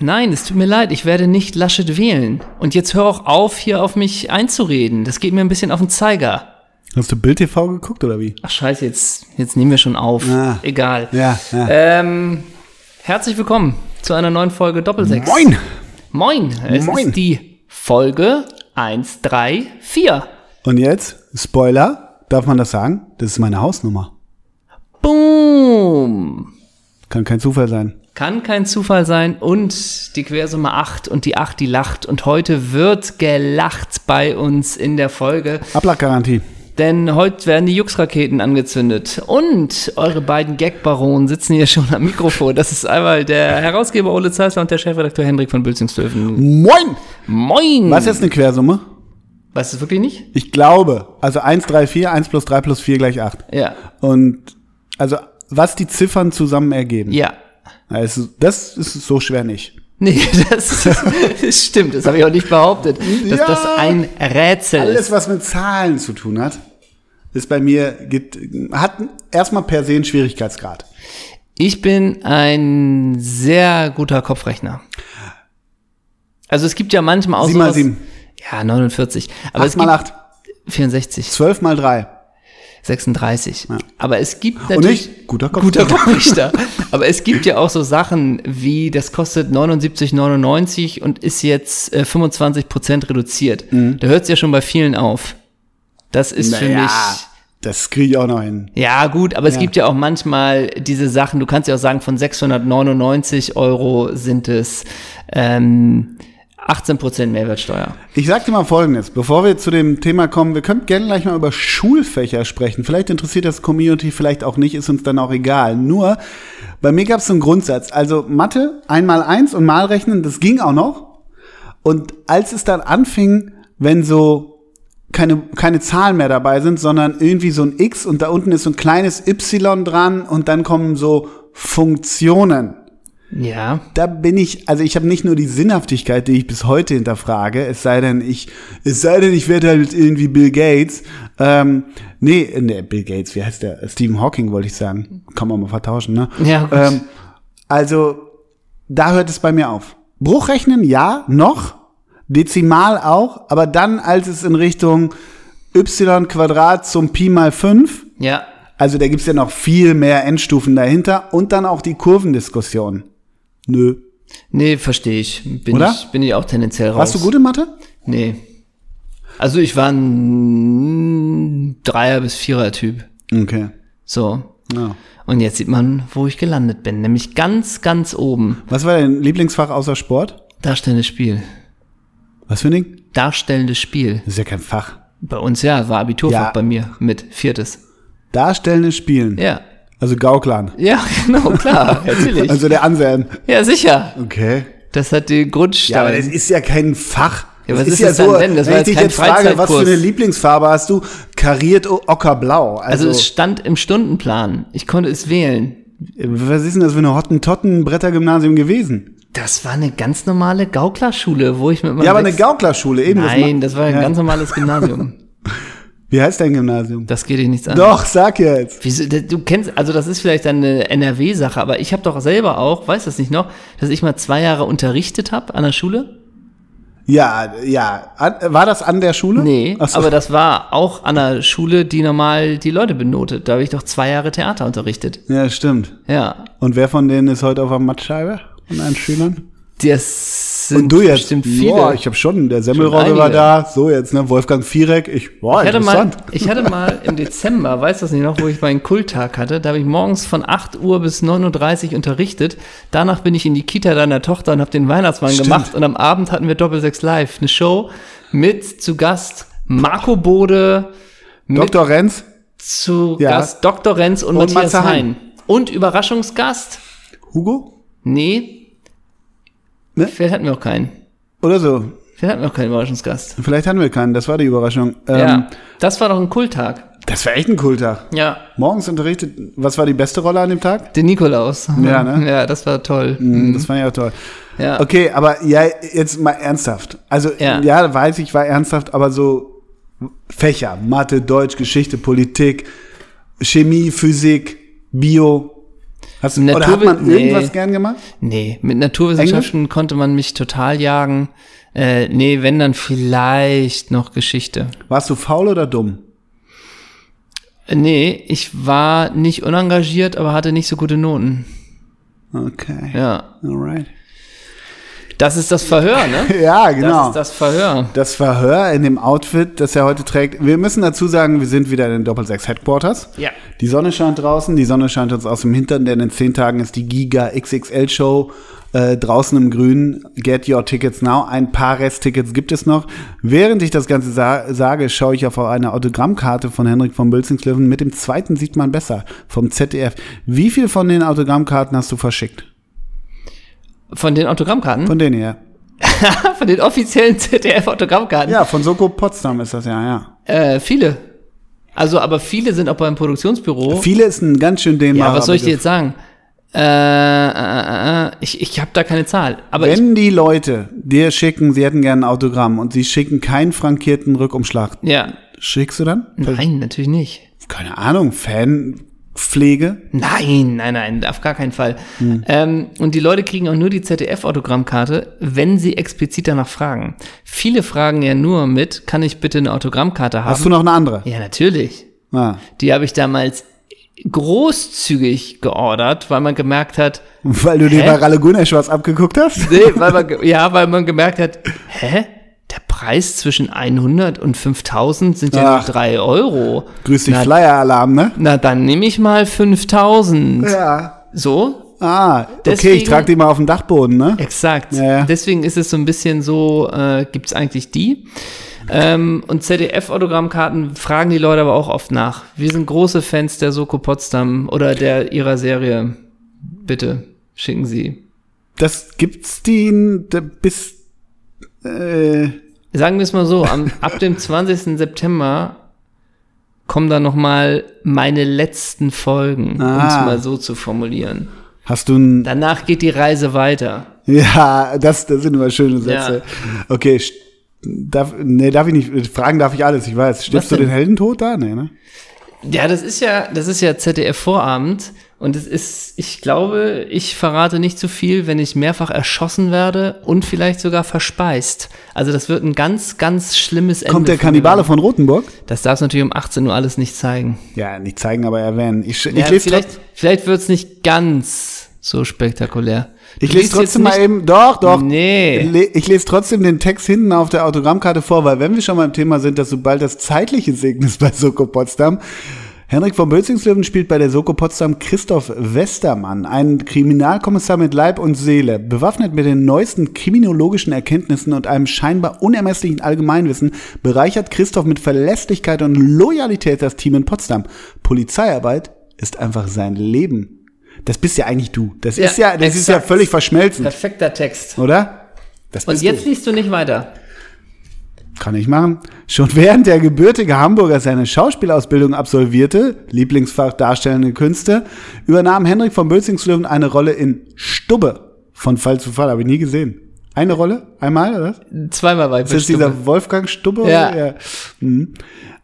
Nein, es tut mir leid, ich werde nicht Laschet wählen. Und jetzt hör auch auf, hier auf mich einzureden. Das geht mir ein bisschen auf den Zeiger. Hast du Bild TV geguckt oder wie? Ach scheiße, jetzt, jetzt nehmen wir schon auf. Ah. Egal. Ja, ja. Ähm, herzlich willkommen zu einer neuen Folge Doppelsechs. Moin! Moin! Es Moin. ist die Folge 134. Und jetzt, Spoiler, darf man das sagen? Das ist meine Hausnummer. Boom! Kann kein Zufall sein. Kann kein Zufall sein. Und die Quersumme 8 und die 8, die lacht. Und heute wird gelacht bei uns in der Folge. Ablaggarantie. Denn heute werden die Jux-Raketen angezündet. Und eure beiden Gag-Baronen sitzen hier schon am Mikrofon. Das ist einmal der Herausgeber Ole Zeissler und der Chefredakteur Hendrik von Bülzingslöwen. Moin! Moin! Was ist jetzt eine Quersumme? Weißt du es wirklich nicht? Ich glaube, also 1, 3, 4, 1 plus 3 plus 4 gleich 8. Ja. Und also, was die Ziffern zusammen ergeben. Ja. Also, das ist so schwer nicht. Nee, das, das stimmt. Das habe ich auch nicht behauptet. Dass Ja. das ein Rätsel Alles, ist. was mit Zahlen zu tun hat, ist bei mir, hat erstmal per se einen Schwierigkeitsgrad. Ich bin ein sehr guter Kopfrechner. Also es gibt ja manchmal auch 7 mal sowas- 7. Ja, 49. Aber 8 es mal gibt 8. 64, 12 mal 3. 36. Aber es gibt Und natürlich ich? Guter Kopf. guter Kopfrichter. Aber es gibt ja auch so Sachen wie, das kostet 79,99 und ist jetzt äh, 25% reduziert. Da hört es ja schon bei vielen auf. Das ist für mich. das kriege ich auch noch hin. Ja, gut, aber es Ja. gibt ja auch manchmal diese Sachen, du kannst ja auch sagen, von 699 Euro sind es ähm, 18% Mehrwertsteuer. Ich sag dir mal Folgendes, bevor wir zu dem Thema kommen, wir könnten gerne gleich mal über Schulfächer sprechen. Vielleicht interessiert das Community, vielleicht auch nicht, ist uns dann auch egal. Nur, bei mir gab es so einen Grundsatz. Also Mathe, einmal eins und Malrechnen, das ging auch noch. Und als es dann anfing, wenn so keine, keine Zahlen mehr dabei sind, sondern irgendwie so ein X und da unten ist so ein kleines Y dran und dann kommen so Funktionen Ja, da bin ich, also ich habe nicht nur die Sinnhaftigkeit, die ich bis heute hinterfrage, es sei denn, ich, es sei denn, ich werde halt irgendwie Bill Gates. Ähm, nee, nee, Bill Gates, wie heißt der? Stephen Hawking wollte ich sagen. Kann man mal vertauschen, ne? Ja, gut. Ähm, also, da hört es bei mir auf. Bruchrechnen, ja, noch. Dezimal auch, aber dann, als es in Richtung y Quadrat zum Pi mal 5, ja. also da gibt's ja noch viel mehr Endstufen dahinter und dann auch die Kurvendiskussion. Nö. Nee, verstehe ich. Bin Oder? ich. Bin ich auch tendenziell raus. Warst du gut in Mathe? Nee. Also ich war ein Dreier- bis Vierer-Typ. Okay. So. Ja. Und jetzt sieht man, wo ich gelandet bin. Nämlich ganz, ganz oben. Was war dein Lieblingsfach außer Sport? Darstellendes Spiel. Was für ein Ding? Darstellendes Spiel. Das ist ja kein Fach. Bei uns ja, war Abiturfach Ja. bei mir mit viertes. Darstellendes Spielen. Ja. Also Gauklern. Ja, genau, klar, natürlich. Also der Anselm. ja, sicher. Okay. Das hat den Grundstein. Ja, aber das ist ja kein Fach. Ja, das was ist das dann denn? Das wenn ich dich jetzt frage, was für eine Lieblingsfarbe hast du? Kariert ockerblau. also Also, es stand im Stundenplan. Ich konnte es wählen. was ist denn das für eine Hottentotten-Brettergymnasium gewesen? Das war eine ganz normale Gauklerschule, wo ich mit meinem Ja, aber eine Gauklerschule, eben. das Nein, ma- das war ein ja. ganz normales Gymnasium. Wie heißt dein Gymnasium? Das geht dich nichts an. Doch, sag jetzt. Wieso, du kennst, also das ist vielleicht eine NRW-Sache, aber ich habe doch selber auch, weißt du das nicht noch, dass ich mal zwei Jahre unterrichtet habe an der Schule? Ja, ja. War das an der Schule? Nee, so. aber das war auch an der Schule, die normal die Leute benotet. Da habe ich doch zwei Jahre Theater unterrichtet. Ja, stimmt. Ja. Und wer von denen ist heute auf der Mattscheibe? Von deinen Schülern? Das sind Und du jetzt? bestimmt viele. Boah, ich habe schon, der Semmelrogge war da. So jetzt, ne? Wolfgang Viereck. Ich, boah, Ich hatte, mal, interessant. ich hatte mal im Dezember, weißt du das nicht noch, wo ich meinen Kulttag hatte, da habe ich morgens von 8 Uhr bis 9.30 Uhr unterrichtet. Danach bin ich in die Kita deiner Tochter und habe den Weihnachtsmann Stimmt. gemacht. Und am Abend hatten wir Doppelsechs Live, eine Show mit zu Gast Marco Bode, Dr. Renz, zu Ja. Gast Dr. Renz und, Und Matthias Matze Hein. Hein. Und Überraschungsgast? Hugo? Nee. Ne? Vielleicht hatten wir auch keinen. Oder so. Vielleicht hatten wir auch keinen Überraschungsgast. Vielleicht hatten wir keinen, das war die Überraschung. Ähm, ja, das war doch ein Kulttag. Das war echt ein Kulttag. Ja, Morgens unterrichtet, was war die beste Rolle an dem Tag? den Nikolaus. Ja, ne? Ja, das war toll. Mhm. Das fand ich auch toll. Ja. Okay, aber ja, jetzt mal ernsthaft. Also, Ja. ja, weiß ich, war ernsthaft, aber so Fächer, Mathe, Deutsch, Geschichte, Politik, Chemie, Physik, Bio, Hast du, oder hat man irgendwas nee. gern gemacht? Nee, mit Naturwissenschaften konnte man mich total jagen. Äh, nee, wenn dann vielleicht noch Geschichte. Warst du faul oder dumm? Äh, Nee, ich war nicht unengagiert, aber hatte nicht so gute Noten. Okay. Ja. Alright. Das ist das Verhör, ne? Ja, genau. Das ist das Verhör. Das Verhör in dem Outfit, das er heute trägt. Wir müssen dazu sagen, wir sind wieder in den Doppelsechs Headquarters. Ja. Die Sonne scheint draußen, die Sonne scheint uns aus dem Hintern, denn in zehn Tagen ist die Giga XXL Show äh, draußen im Grün. Get your tickets now. Ein paar Resttickets gibt es noch. Während ich das Ganze sa sage, schaue ich auf eine Autogrammkarte von Henrik von Bülzingslöwen. Mit dem zweiten sieht man besser vom ZDF. Wie viel von den Autogrammkarten hast du verschickt? Von den Autogrammkarten? Von denen her. Von den offiziellen ZDF-Autogrammkarten? Ja, von Soko Potsdam ist das ja, ja. Äh, viele. Also, aber viele sind auch beim Produktionsbüro. Viele ist ein ganz schön dehnbarer ja, was soll ich dir jetzt sagen? Äh, äh, äh, ich ich habe da keine Zahl. Aber Wenn die Leute dir schicken, sie hätten gerne ein Autogramm und sie schicken keinen frankierten Rückumschlag, ja, schickst du dann? nein, natürlich nicht. Keine Ahnung, Fanpflege? Nein, nein, nein, auf gar keinen Fall. Hm. Ähm, und die Leute kriegen auch nur die ZDF-Autogrammkarte, wenn sie explizit danach fragen. Viele fragen ja nur mit, kann ich bitte eine Autogrammkarte haben? Hast du noch eine andere? ja, natürlich. Ah, Die habe ich damals großzügig geordert, weil man gemerkt hat, weil du dir bei Ralle Gunesch was abgeguckt hast? nee, weil man, ja, weil man gemerkt hat, hä? Der Preis zwischen 100 und 5000 sind ja nur Ach. 3 Euro. Grüß dich, Flyer-Alarm, ne? na dann nehme ich mal 5000. Ja. So? Ah, okay, Deswegen- ich trage die mal auf den Dachboden, ne? Exakt. Ja, ja. Deswegen ist es so ein bisschen so, äh, gibt's eigentlich die? Ähm, und ZDF-Autogrammkarten fragen die Leute aber auch oft nach. Wir sind große Fans der Soko Potsdam oder der ihrer Serie. Bitte schicken Sie. Das gibt's die bis, äh, Sagen wir es mal so, am, ab dem 20. September kommen da noch mal meine letzten Folgen, um es Ah. mal so zu formulieren. hast du ein, Danach geht die Reise weiter. ja, das, das sind immer schöne Sätze. Okay, st- darf, nee, darf ich nicht, fragen darf ich alles, ich weiß. Stirbst du den Heldentod da? Nee, ne? Ja, das ist ja, das ist ja ZDF-Vorabend und es ist, ich glaube, ich verrate nicht zu viel, wenn ich mehrfach erschossen werde und vielleicht sogar verspeist. Also das wird ein ganz, ganz schlimmes Ende. Kommt der Kannibale von Rotenburg? Das darfst du natürlich um 18 Uhr alles nicht zeigen. Ja, nicht zeigen, aber erwähnen. Ich, ich ja, lese vielleicht, vielleicht wird's nicht ganz so spektakulär. ich lese trotzdem mal eben, doch, doch. Nee. Ich lese trotzdem den Text hinten auf der Autogrammkarte vor, weil wenn wir schon beim Thema sind, dass sobald das zeitliche Segen ist bei Soko Potsdam, Henrik von Bölzingslöwen spielt bei der Soko Potsdam Christoph Westermann, einen Kriminalkommissar mit Leib und Seele. Bewaffnet mit den neuesten kriminologischen Erkenntnissen und einem scheinbar unermesslichen Allgemeinwissen bereichert Christoph mit Verlässlichkeit und Loyalität das Team in Potsdam. Polizeiarbeit ist einfach sein Leben. Das bist ja eigentlich du. Das Ja, ist ja, das ist ja völlig verschmelzend, Perfekter Text. oder? Das Und bist jetzt du. liest du nicht weiter. Kann ich machen. Schon während der gebürtige Hamburger seine Schauspielausbildung absolvierte, Lieblingsfach Darstellende Künste, übernahm Henrik von Bölzingslöwen eine Rolle in Stubbe. Von Fall zu Fall, habe ich nie gesehen. Eine Rolle? Einmal, oder? was? Zweimal bei Ist das dieser Wolfgang Stubbe? Ja. oder? Mhm.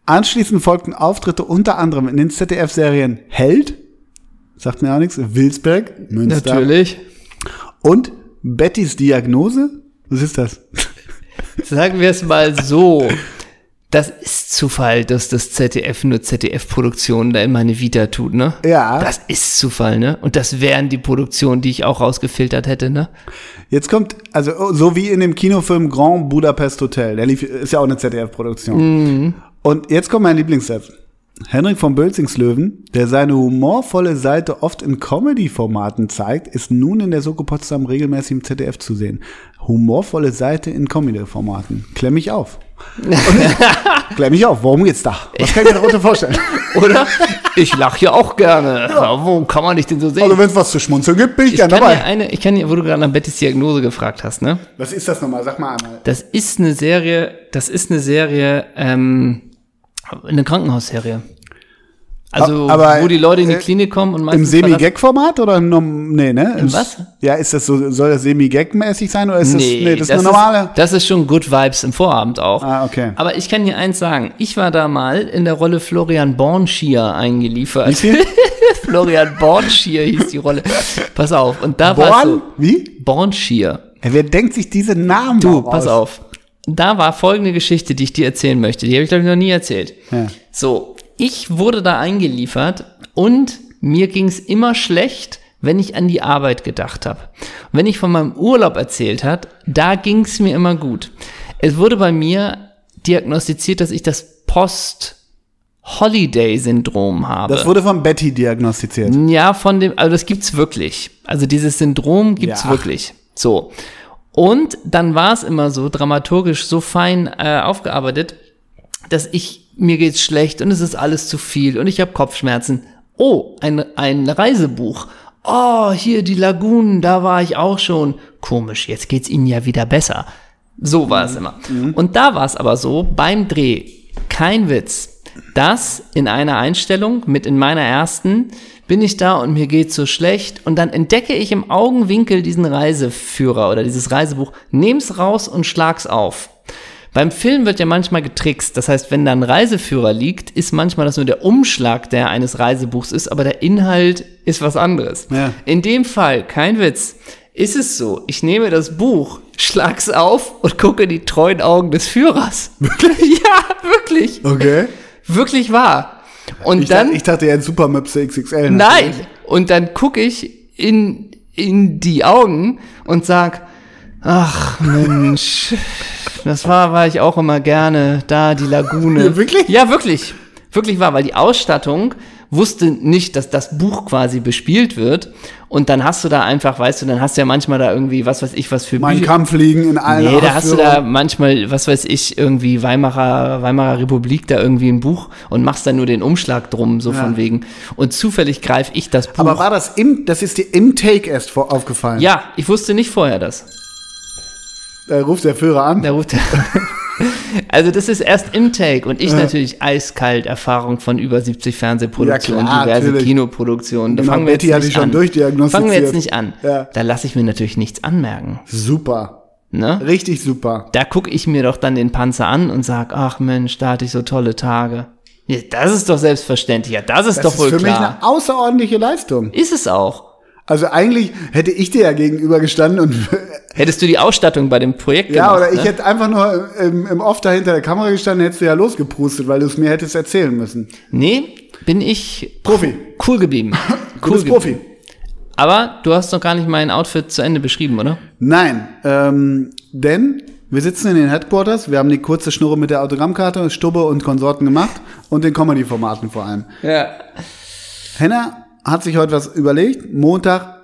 Anschließend folgten Auftritte unter anderem in den ZDF-Serien Held, sagt mir auch nichts, Wilsberg, Münster. Natürlich. Und Bettys Diagnose? Was ist das? Sagen wir es mal so. Das ist Zufall, dass das ZDF nur ZDF-Produktionen da in meine Vita tut, ne? Ja. Das ist Zufall, ne? Und das wären die Produktionen, die ich auch rausgefiltert hätte, ne? Jetzt kommt, also oh, so wie in dem Kinofilm Grand Budapest Hotel, der lief, ist ja auch eine ZDF-Produktion. Und jetzt kommt mein Lieblingssatz. Henrik von Bölzingslöwen, der seine humorvolle Seite oft in Comedy-Formaten zeigt, ist nun in der Soko Potsdam regelmäßig im ZDF zu sehen. Humorvolle Seite in Comedy-Formaten. Klemm mich auf. Klemm mich auf. Worum geht's da? Was kann ich mir darunter vorstellen? Oder? Ich lache ja auch gerne. Ja. Wo kann man dich denn so sehen? Also wenn es was zu schmunzeln gibt, bin ich, ich gern kann dabei. dir eine, ich kann dir, wo du gerade nach Bettys Diagnose gefragt hast, ne? Was ist das nochmal? Sag mal einmal. Das ist eine Serie, das ist eine Serie, ähm, eine Krankenhausserie. Also, Aber, wo die Leute in die äh, Klinik kommen und Im Semi-Gag-Format oder im Norm Nee, ne? Im was? Ja, ist das so, soll das Semi-Gag-mäßig sein oder ist das, nee, das ist eine Ist, normale? das ist schon Good Vibes im Vorabend auch. Ah, okay. Aber ich kann dir eins sagen. Ich war da mal in der Rolle Florian Bornschier eingeliefert. Wie viel? Florian Bornschier hieß die Rolle. Pass auf. Und da war Born? so. Wie? Bornschier. Wer denkt sich diese Namen Du, pass auf. Da war folgende Geschichte, die ich dir erzählen möchte. Die habe ich, glaube ich, noch nie erzählt. Ja. So, ich wurde da eingeliefert und mir ging es immer schlecht, wenn ich an die Arbeit gedacht habe. Wenn ich von meinem Urlaub erzählt hat, da ging es mir immer gut. Es wurde bei mir diagnostiziert, dass ich das Post-Holiday-Syndrom habe. Das wurde von Betty diagnostiziert. Ja, von dem, also das gibt's wirklich. Also dieses Syndrom gibt's Ja. wirklich. So. Und dann war es immer so dramaturgisch so fein äh, aufgearbeitet, dass ich mir geht's schlecht und es ist alles zu viel und ich habe Kopfschmerzen. Oh, ein ein Reisebuch. Oh, hier die Lagunen, da war ich auch schon. Komisch, jetzt geht's Ihnen ja wieder besser. So war es immer. Und da war es aber so, beim Dreh, kein Witz, dass in einer Einstellung, mit in meiner ersten, bin ich da und mir geht's so schlecht und dann entdecke ich im Augenwinkel diesen Reiseführer oder dieses Reisebuch, nehm's raus und schlag's auf. Beim Film wird ja manchmal getrickst. Das heißt, wenn da ein Reiseführer liegt, ist manchmal das nur der Umschlag, der eines Reisebuchs ist, aber der Inhalt ist was anderes. Ja. In dem Fall, kein Witz, ist es so, ich nehme das Buch, schlag's auf und gucke in die treuen Augen des Führers. Wirklich? ja, wirklich. Okay. Wirklich wahr. Und Ich, dann. dachte, ich dachte ja Supermöpse XXL. Nein! natürlich. Und dann gucke ich in, in die Augen und sag, ach Mensch, das war, war ich auch immer gerne, da die Lagune. Ja, wirklich? Ja, wirklich. Wirklich wahr, weil die Ausstattung wusste nicht, dass das Buch quasi bespielt wird. Und dann hast du da einfach, weißt du, dann hast du ja manchmal da irgendwie, was weiß ich, was für Mein Bücher- Kampf liegen in allen Nee, da hast du da manchmal, was weiß ich, irgendwie Weimarer, Weimarer Republik da irgendwie ein Buch und machst dann nur den Umschlag drum, so von wegen. Und zufällig greife ich das Buch. Aber war das im, das ist dir im Take erst vor, aufgefallen? ja, ich wusste nicht vorher das. Da ruft der Führer an. Da ruft er. Also das ist erst im Take und ich natürlich eiskalt Erfahrung von über 70 Fernsehproduktionen, Ja, klar, diverse natürlich. Kinoproduktionen. Da Genau, fangen wir Betty jetzt nicht an. Fangen wir jetzt nicht an. Ja. Da lasse ich mir natürlich nichts anmerken. Super. Ne? Richtig super. Da gucke ich mir doch dann den Panzer an und sag, ach Mensch, da hatte ich so tolle Tage. Ja, das ist doch selbstverständlich. Ja, das ist Das doch ist wohl für mich klar. eine außerordentliche Leistung. Ist es auch. Also eigentlich hätte ich dir ja gegenüber gestanden und Hättest du die Ausstattung bei dem Projekt ja, gemacht, oder ich ne? hätte einfach nur im, im Off da hinter der Kamera gestanden, hättest du ja losgeprustet, weil du es mir hättest erzählen müssen. Nee, bin ich Profi. cool geblieben. Du Cool bist Profi. geblieben. Aber du hast noch gar nicht mein Outfit zu Ende beschrieben, oder? Nein, ähm, denn wir sitzen in den Headquarters, wir haben die kurze Schnurre mit der Autogrammkarte, Stubbe und Konsorten gemacht und den Comedy-Formaten vor allem. Ja. Henna hat sich heute was überlegt. Montag,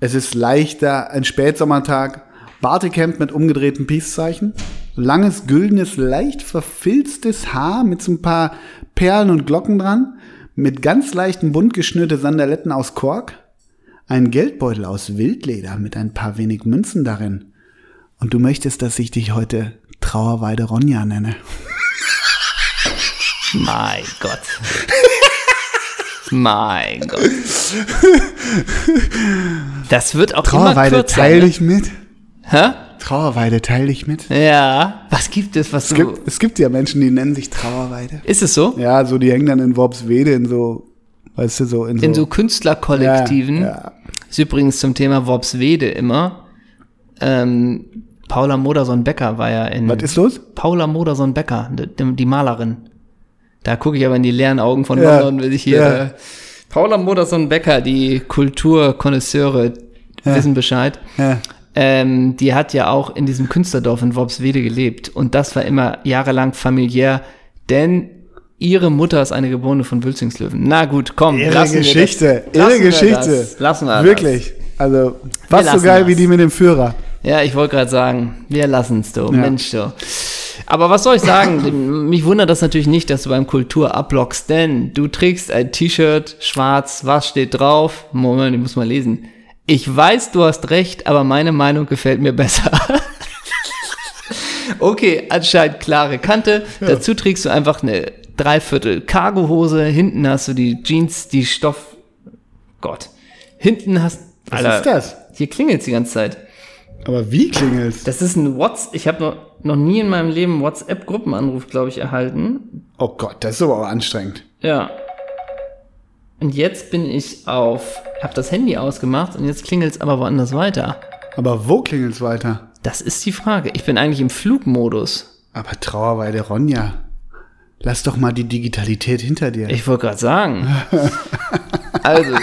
es ist leichter, ein Spätsommertag, Bartecamp mit umgedrehtem Peace-Zeichen, langes, güldenes, leicht verfilztes Haar mit so ein paar Perlen und Glocken dran, mit ganz leichten, bunt geschnürte Sandaletten aus Kork, ein Geldbeutel aus Wildleder mit ein paar wenig Münzen darin. Und du möchtest, dass ich dich heute Trauerweide Ronja nenne. Mein Gott. Mein Gott. Das wird auch immer Trauerweide, kürzer. teil ne? dich mit. Hä? Trauerweide, teil dich mit. Ja. Was gibt es, was Es du... gibt, es gibt ja Menschen, die nennen sich Trauerweide. Ist es so? Ja, so die hängen dann in Worpswede in so, weißt du, so in so, In so Künstlerkollektiven. Ja, ja. Ist übrigens zum Thema Worpswede immer. Ähm, Paula Modersohn-Becker war ja in... Was ist los? Paula Modersohn-Becker, die, die Malerin. Da gucke ich aber in die leeren Augen von Ja, London, will ich hier. ja. Äh, Paula Modersohn-Becker, die Kulturkonnoisseure wissen Bescheid. Ja. Ähm, die hat ja auch in diesem Künstlerdorf in Worpswede gelebt. Und das war immer jahrelang familiär, denn ihre Mutter ist eine Geborene von Wülzingslöwen. Na gut, komm. Irre lassen wir Geschichte, das. Lassen wir Geschichte. Das. Lassen wir Wirklich. Also, fast so geil das. wie die mit dem Führer. Das. Ja, ich wollte gerade sagen, wir lassen es du. Ja. Mensch, du. Aber was soll ich sagen? Mich wundert das natürlich nicht, dass du beim Kultur ablockst, denn du trägst ein T-Shirt, schwarz, was steht drauf? Moment, ich muss mal lesen. Ich weiß, du hast recht, aber meine Meinung gefällt mir besser. okay, anscheinend klare Kante. Dazu trägst du einfach eine Dreiviertel Cargohose. Hinten hast du die Jeans, die Stoff. Gott. Hinten hast. Was ist das? Hier klingelt's die ganze Zeit. Aber wie klingelt's? Das ist ein WhatsApp. Ich habe noch, noch nie in meinem Leben WhatsApp-Gruppenanruf, glaube ich, erhalten. Oh Gott, das ist aber auch anstrengend. Ja. Und jetzt bin ich auf, habe das Handy ausgemacht und jetzt klingelt es aber woanders weiter. Aber wo klingelt's weiter? Das ist die Frage. Ich bin eigentlich im Flugmodus. Aber Trauerweide Ronja, lass doch mal die Digitalität hinter dir. Ich wollte gerade sagen. also,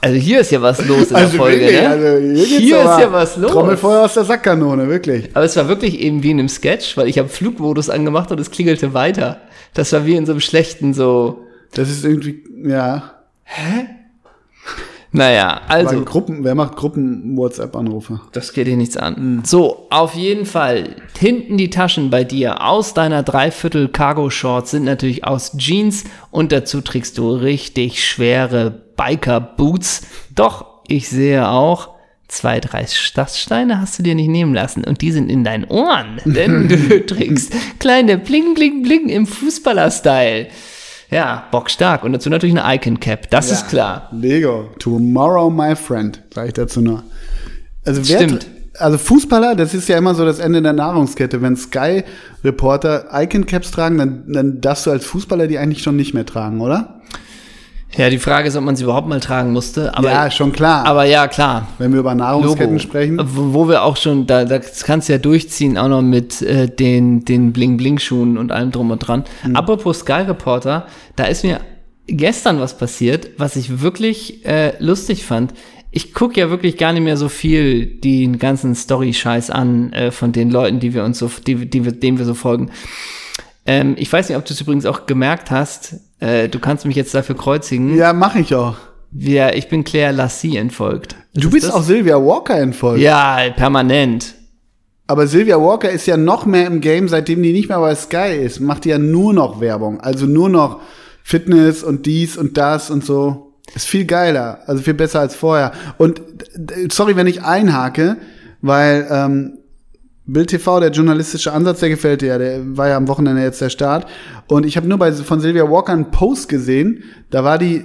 also hier ist ja was los in der Also Folge, wirklich, ne? also hier hier ist ja was los. Trommelfeuer aus der Sackkanone, wirklich. Aber es war wirklich eben wie in einem Sketch, weil ich habe Flugmodus angemacht und es klingelte weiter. Das war wie in so einem schlechten so. Das ist irgendwie, ja. Naja, Also, also Gruppen, wer macht Gruppen-WhatsApp-Anrufe? das geht dir nichts an. So, auf jeden Fall. Hinten die Taschen bei dir aus deiner Dreiviertel Cargo Shorts sind natürlich aus Jeans und dazu trägst du richtig schwere Biker Boots. Doch, ich sehe auch, zwei, drei Stachsteine hast du dir nicht nehmen lassen und die sind in deinen Ohren, denn du trägst kleine Bling, Bling, Bling im Fußballer-Style. Ja, bockstark. Und dazu natürlich eine Icon Cap, das ist klar. Lego. Tomorrow, my friend, sage ich dazu nur. Also wer, Stimmt. Also Fußballer, das ist ja immer so das Ende der Nahrungskette. Wenn Sky-Reporter Icon-Caps tragen, dann, dann darfst du als Fußballer die eigentlich schon nicht mehr tragen, oder? Ja, die Frage ist, ob man sie überhaupt mal tragen musste. Aber, ja, schon klar. aber ja, klar. wenn wir über Nahrungsketten Logo. sprechen. Wo, wir auch schon, da, da das kannst du ja durchziehen, auch noch mit äh, den, den Bling-Bling-Schuhen und allem drum und dran. Mhm. Apropos Sky Reporter, da ist mir gestern was passiert, was ich wirklich äh, lustig fand. Ich gucke ja wirklich gar nicht mehr so viel den ganzen Story-Scheiß an äh, von den Leuten, die wir uns so, die, die wir, denen wir so folgen. Ähm, ich weiß nicht, ob du es übrigens auch gemerkt hast. Äh, du kannst mich jetzt dafür kreuzigen. Ja, mache ich auch. Ja, ich bin Claire Lassie entfolgt. Du Ist bist das? auch Sylvia Walker entfolgt. Ja, permanent. Aber Sylvia Walker ist ja noch mehr im Game, seitdem die nicht mehr bei Sky ist. Macht die ja nur noch Werbung. Also nur noch Fitness und dies und das und so. Ist viel geiler. Also viel besser als vorher. Und sorry, wenn ich einhake, weil ähm, Bild TV, der journalistische Ansatz, der gefällt dir ja. Der war ja am Wochenende jetzt der Start. Und ich habe nur bei von Sylvia Walker einen Post gesehen. Da war die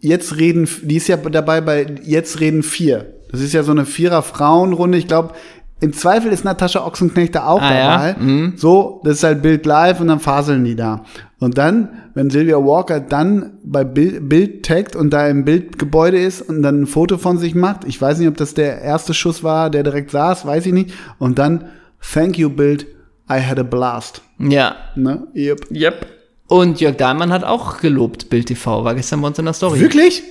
jetzt reden, die ist ja dabei bei jetzt reden vier. Das ist ja so eine Vierer Frauenrunde. Ich glaube, im Zweifel ist Natascha Ochsenknecht da auch Ah, ja? dabei. So, das ist halt Bild live und dann faseln die da. Und dann, wenn Sylvia Walker dann bei Bild, Bild taggt und da im Bildgebäude ist und dann ein Foto von sich macht, ich weiß nicht, ob das der erste Schuss war, der direkt saß, weiß ich nicht. Und dann, thank you Bild, I had a blast. Ja. Ne? Yep. Yep. Und Jörg Dahlmann hat auch gelobt, Bild TV, war gestern bei uns in der Story. Wirklich?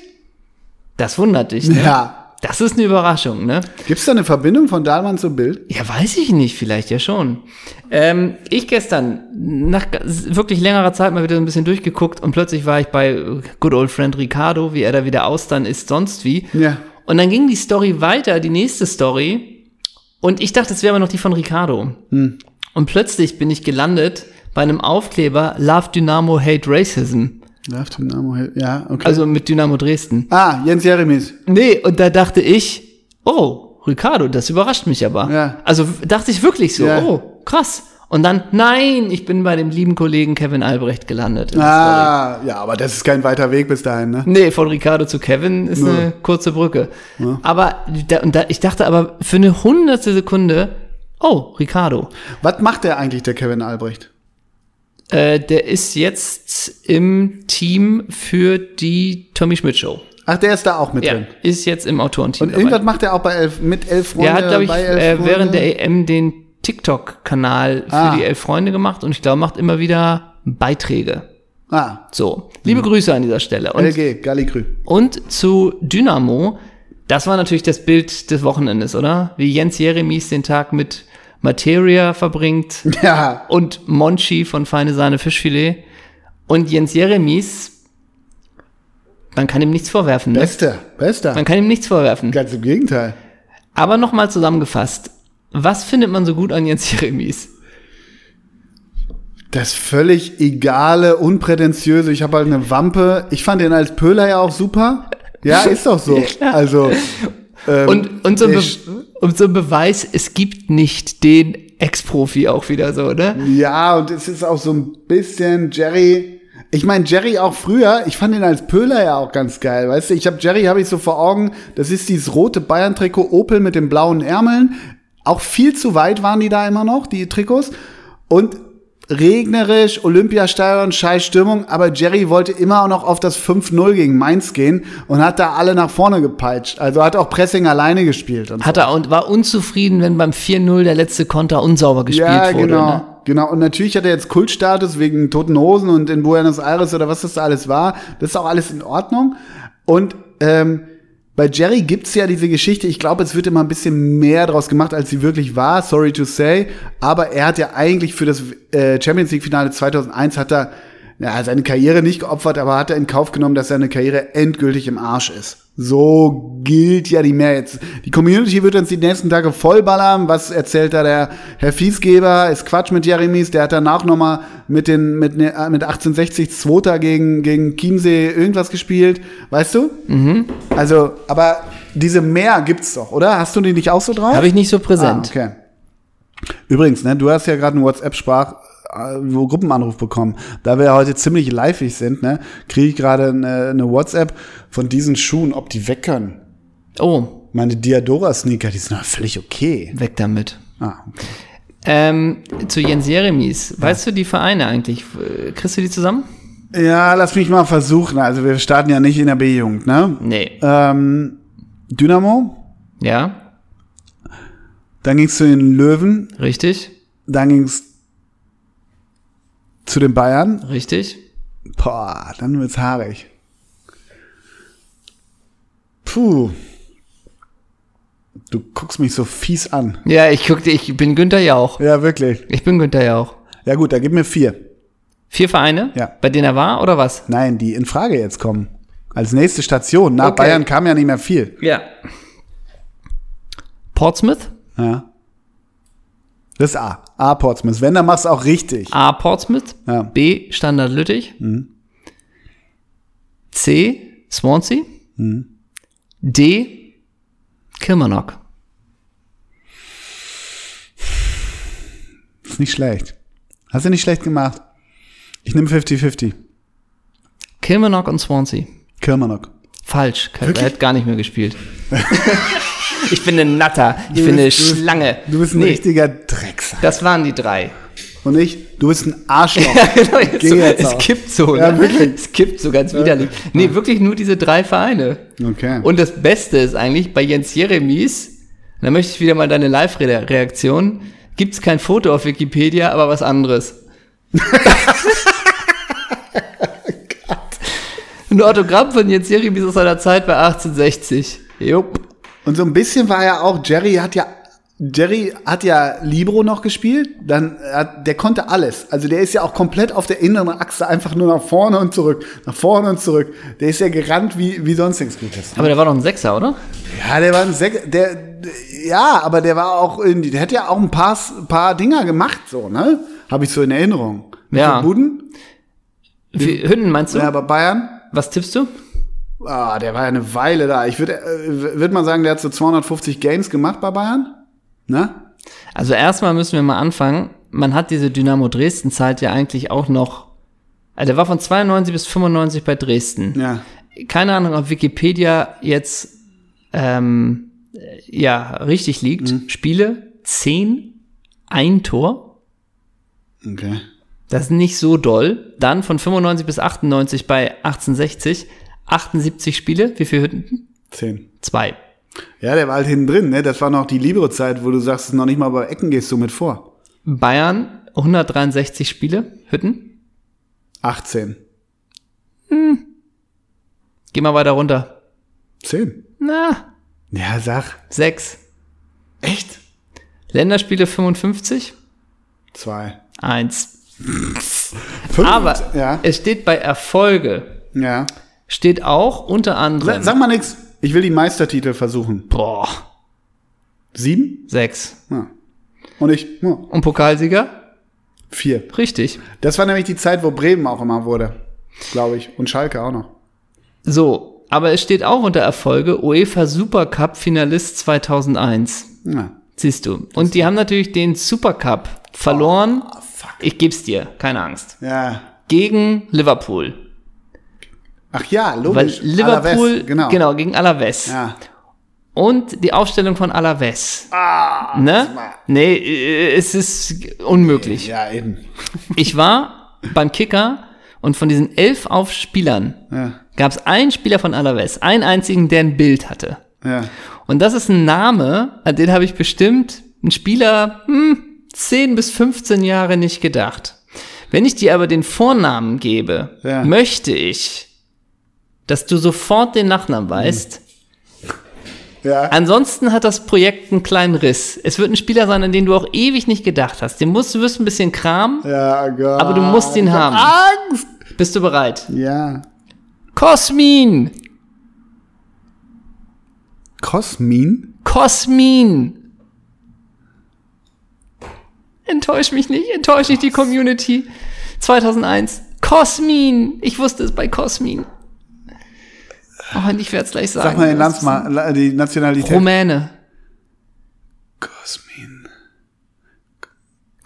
Das wundert dich, ne? Ja. Das ist eine Überraschung, ne? Gibt es da eine Verbindung von Dahlmann zu Bild? Ja, weiß ich nicht, vielleicht ja schon. Ähm, ich gestern nach wirklich längerer Zeit mal wieder so ein bisschen durchgeguckt und plötzlich war ich bei Good Old Friend Ricardo, wie er da wieder austern ist, sonst wie. Ja. Und dann ging die Story weiter, die nächste Story. Und ich dachte, es wäre aber noch die von Ricardo. Und plötzlich bin ich gelandet bei einem Aufkleber Love Dynamo Hate Racism. Love Dynamo, ja, okay. Also mit Dynamo Dresden. ah, Jens Jeremies. Nee, und da dachte ich, oh, Ricardo, das überrascht mich aber. Ja. Also dachte ich wirklich so, Ja. oh, krass. Und dann, nein, ich bin bei dem lieben Kollegen Kevin Albrecht gelandet. Ah, ja, aber das ist kein weiter Weg bis dahin, ne? Nee, von Ricardo zu Kevin ist eine kurze Brücke. Aber da, und da, ich dachte aber für eine hundertstel Sekunde, oh, Ricardo. Was macht der eigentlich, der Kevin Albrecht? Äh, der ist jetzt im Team für die Tommy Schmidt Show. Ach, der ist da auch mit Ja, drin. ist jetzt im Autorenteam Und irgendwas macht er auch bei elf, mit elf Freunde. Der hat, glaube ich, äh, während der EM den TikTok-Kanal für Ah. die Elf Freunde gemacht und ich glaube, macht immer wieder Beiträge. Ah, So, liebe Grüße an dieser Stelle. Und, LG, Gallikrü. und zu Dynamo, das war natürlich das Bild des Wochenendes, oder? Wie Jens Jeremies den Tag mit Materia verbringt Ja, und Monchi von Feine Sahne Fischfilet. Und Jens Jeremies, man kann ihm nichts vorwerfen, ne? bester, bester. Man kann ihm nichts vorwerfen. Ganz im Gegenteil. Aber nochmal zusammengefasst, was findet man so gut an Jens Jeremies? Das völlig egale, unprätentiöse. Ich habe halt eine Wampe. Ich fand den als Pöhler ja auch super. Ja, ist doch so. Ja. Also. Ähm, Und, und, so und so ein Beweis, es gibt nicht den Ex-Profi auch wieder so, ne? Ja, und es ist auch so ein bisschen Jerry. Ich meine, Jerry auch früher, ich fand ihn als Pöhler ja auch ganz geil, weißt du? Ich habe Jerry habe ich so vor Augen, das ist dieses rote Bayern-Trikot Opel mit den blauen Ärmeln. Auch viel zu weit waren die da immer noch, die Trikots. Und regnerisch, Olympiastadion, scheiß Stimmung, aber Jerry wollte immer auch noch auf das 5-0 gegen Mainz gehen und hat da alle nach vorne gepeitscht. Also hat auch Pressing alleine gespielt. Und Hat er und war unzufrieden, wenn beim 4-0 der letzte Konter unsauber gespielt ja, wurde. genau. Ne? Genau, und natürlich hat er jetzt Kultstatus wegen Toten Hosen und in Buenos Aires oder was das da alles war. Das ist auch alles in Ordnung. Und ähm, bei Jerry gibt's ja diese Geschichte, ich glaube, es wird immer ein bisschen mehr draus gemacht, als sie wirklich war, sorry to say. Aber er hat ja eigentlich für das äh, Champions League-Finale 2001 hat er ja, seine Karriere nicht geopfert, aber hat er in Kauf genommen, dass seine Karriere endgültig im Arsch ist. So gilt ja die mehr jetzt. Die Community wird uns die nächsten Tage vollballern. Was erzählt da der Herr Fiesgeber? Ist Quatsch mit Jeremies. Der hat danach nochmal mit den, mit, ne- mit 1860 Zweiter gegen, gegen Chiemsee irgendwas gespielt. Weißt du? Mhm. Also, aber diese mehr gibt's doch, oder? Hast du die nicht auch so drauf? Habe ich nicht so Ah, präsent. okay. Übrigens, ne, du hast ja gerade einen WhatsApp-Sprach, äh, wo Gruppenanruf bekommen. Da wir heute ziemlich liveig sind, ne, kriege ich gerade eine, eine WhatsApp von diesen Schuhen, ob die weg können. Oh, Meine Diadora-Sneaker, die sind doch völlig okay. weg damit. Ah, okay. Ähm, zu Jens Jeremies. Weißt du die Vereine eigentlich? Äh, Kriegst du die zusammen? Ja, lass mich mal versuchen. Also wir starten ja nicht in der B-Jugend, ne? Nee. Ähm, Dynamo, Ja, dann ging's zu den Löwen, richtig, dann ging's zu den Bayern. richtig. Boah, dann wird's haarig. Puh. Du guckst mich so fies an. Ja, ich guck, ich bin Günther Jauch. Ja, wirklich. Ich bin Günther Jauch. Ja gut, da gib mir vier. Vier Vereine? Ja. Bei denen er war oder was? Nein, die in Frage jetzt kommen. Als nächste Station. Nach Okay. Bayern kam ja nicht mehr viel. Ja. Portsmouth, Ja. Das ist A. A Portsmouth. Wenn, dann machst du auch richtig. A. Portsmouth, Ja. B. Standard Lüttich, C. Swansea, D. Kilmarnock. Ist nicht schlecht. Hast du nicht schlecht gemacht. Ich nehme 50-50. Kilmarnock und Swansea. Kilmarnock. Falsch. Er hat gar nicht mehr gespielt. ich bin ein Natter. Ich bin eine bist- Schlange. Du bist ein Nee, richtiger. Das waren die drei. Und ich, du bist ein Arschloch. Ja, genau, Geh so, jetzt es auch. kippt so. Ja, ne? wirklich. Es kippt so ganz widerlich. Nee, wirklich nur diese drei Vereine. Okay. Und das Beste ist eigentlich bei Jens Jeremies, da möchte ich wieder mal deine Live-Reaktion, gibt es kein Foto auf Wikipedia, aber was anderes. Ein Autogramm von Jens Jeremies aus seiner Zeit bei 1860. Jupp. Und so ein bisschen war ja auch, Jerry hat ja, Jerry hat ja Libro noch gespielt, dann hat, der konnte alles. Also der ist ja auch komplett auf der inneren Achse einfach nur nach vorne und zurück, nach vorne und zurück. Der ist ja gerannt wie, wie sonst nichts Gutes. Aber der war doch ein Sechser, oder? Ja, der war ein Sek der, ja, aber der war auch irgendwie, der hat ja auch ein paar, paar Dinger gemacht, so, ne? Habe ich so in Erinnerung. Wie Ja. Buden? Wie, Hünden meinst du? Ja, bei Bayern. Was tippst du? Ah, der war ja eine Weile da. Ich würde, äh, würde mal sagen, der hat so 250 Games gemacht bei Bayern. Ne? Also erstmal müssen wir mal anfangen. Man hat diese Dynamo Dresden-Zeit ja eigentlich auch noch. Also der war von 92 bis 95 bei Dresden. Ja. Keine Ahnung, ob Wikipedia jetzt ähm, äh, ja richtig liegt. Mhm. Spiele 10, ein Tor. Okay. Das ist nicht so doll. Dann von 95 bis 98 bei 1860 78 Spiele. Wie viele Hütten? Zehn. Zwei. Ja, der war halt hinten drin, ne? Das war noch die Libero-Zeit, wo du sagst, noch nicht mal bei Ecken gehst du mit vor. Bayern 163 Spiele. Hütten. 18. Geh mal weiter runter. Zehn. Na, Ja, sag. sechs. Echt? Länderspiele 55, Zwei. eins. Fünf. Aber Ja. es steht bei Erfolge, Ja. steht auch unter anderem, Sag mal nix. Ich will die Meistertitel versuchen. boah, Sieben? sechs. Ja. Und ich, ja, Und Pokalsieger? vier. Richtig. Das war nämlich die Zeit, wo Bremen auch immer wurde. Glaube ich. Und Schalke auch noch. So, aber es steht auch unter Erfolge UEFA Supercup Finalist 2001. Ja. Siehst du. Und die haben natürlich den Supercup verloren. Oh, fuck. Ich geb's dir, keine Angst. Ja. Gegen Liverpool. Ach ja, Weil logisch. Liverpool, Alaves, genau. genau, gegen Alaves. Ja. und die Aufstellung von Alaves. Ah, ne? Nee, äh, es ist unmöglich. Ja, eben. Ich war beim Kicker und von diesen elf Aufspielern Ja. gab es einen Spieler von Alaves, einen einzigen, der ein Bild hatte. Ja. Und das ist ein Name, an den habe ich bestimmt ein Spieler hm, 10 bis 15 Jahre nicht gedacht. Wenn ich dir aber den Vornamen gebe, Ja. möchte ich, dass du sofort den Nachnamen weißt. Ja. Ansonsten hat das Projekt einen kleinen Riss. Es wird ein Spieler sein, an den du auch ewig nicht gedacht hast. Den musst du wirst ein bisschen Kram, Ja, Gott. aber du musst ihn Ich hab haben. Angst. Bist du bereit? Ja. Kosmin! Kosmin? Kosmin! Enttäusch mich nicht, enttäusch nicht die Community. 2001. Kosmin! Ich wusste es bei Kosmin. Oh, und ich werde es gleich sagen. Sag mal den Landsma la- die Nationalität. Rumäne. Kosmin.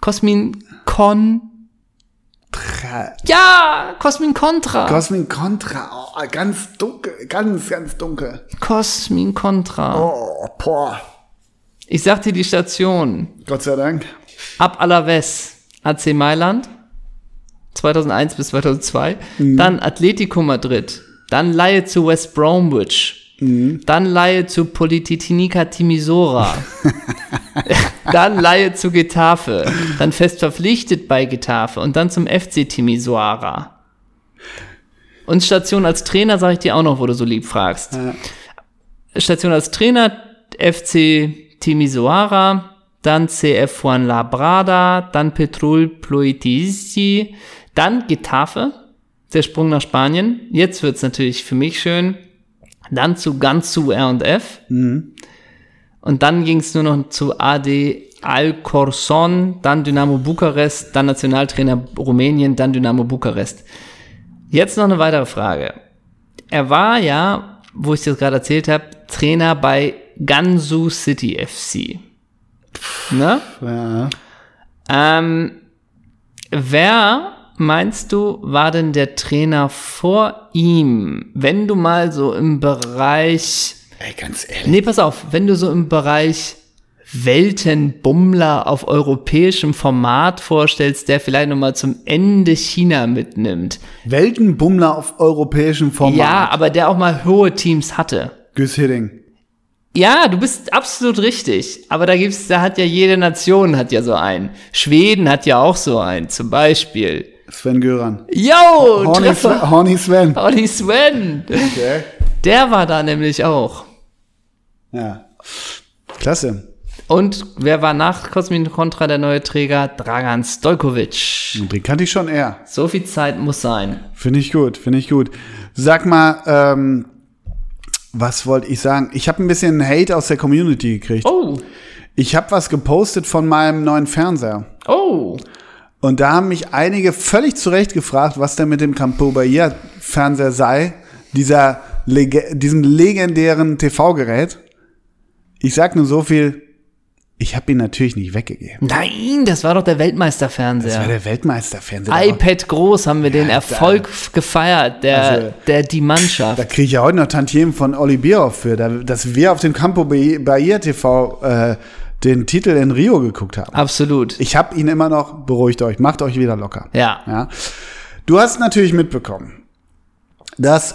Kosmin Kon. Tra Ja! Kosmin Contra. Kosmin Contra. Oh, ganz dunkel. Ganz, ganz dunkel. Kosmin Contra. Oh, boah. Ich sag dir die Station. Gott sei Dank. Ab Alaves, AC Mailand, 2001 bis 2002. Dann Atletico Madrid. Dann Laie zu West Bromwich. Dann Laie zu Polititinica Timisora. dann Laie zu Getafe. Dann fest verpflichtet bei Getafe. Und dann zum FC Timisoara. Und Station als Trainer sage ich dir auch noch, wo du so lieb fragst. Station als Trainer FC Timisoara, dann CF Juan Labrada, dann Petrol Ploitisi, dann Getafe, der Sprung nach Spanien. Jetzt wird's natürlich für mich schön. Dann zu Gansu R&F. Und dann ging's nur noch zu AD Alcorson, dann Dynamo Bukarest, dann Nationaltrainer Rumänien, dann Dynamo Bukarest. Jetzt noch eine weitere Frage. Er war ja, wo ich das gerade erzählt habe, Trainer bei Gansu City FC. Ne? Ja. Ähm, wer meinst du, war denn der Trainer vor ihm? Wenn du mal so im Bereich, Ey, ganz ehrlich. nee, pass auf, wenn du so im Bereich Weltenbummler auf europäischem Format vorstellst, der vielleicht nochmal zum Ende China mitnimmt. Weltenbummler auf europäischem Format. Ja, aber der auch mal hohe Teams hatte. Güss Hidding. Ja, du bist absolut richtig. Aber da gibt's, da hat ja jede Nation hat ja so einen. Schweden hat ja auch so einen, zum Beispiel. Sven Göran. Yo, Horny Treffer. Sven. Horny Sven. Olli Sven. Okay. Der war da nämlich auch. Ja. Klasse. Und wer war nach Kosmin Contra der neue Träger? Dragan Stojkovic. Den kannte ich schon eher. So viel Zeit muss sein. Finde ich gut, finde ich gut. Sag mal, ähm, was wollte ich sagen? Ich habe ein bisschen Hate aus der Community gekriegt. Oh, Ich habe was gepostet von meinem neuen Fernseher. oh. Und da haben mich einige völlig zu Recht gefragt, was denn mit dem Campo Bahia Fernseher sei. Dieser lege diesem legendären TV-Gerät. Ich sag nur so viel. Ich habe ihn natürlich nicht weggegeben. Nein, das war doch der Das war Weltmeisterfernseher. der Weltmeisterfernseher. iPad groß haben wir den Erfolg gefeiert, der, Also- der die Mannschaft. Da kriege ich ja heute noch Tantiemen von Olli Bierhoff für, da, dass wir auf dem Campo Bahia TV äh, den Titel in Rio geguckt haben. Absolut. Ich habe ihn immer noch, beruhigt euch, macht euch wieder locker. Ja. Ja. Du hast natürlich mitbekommen, dass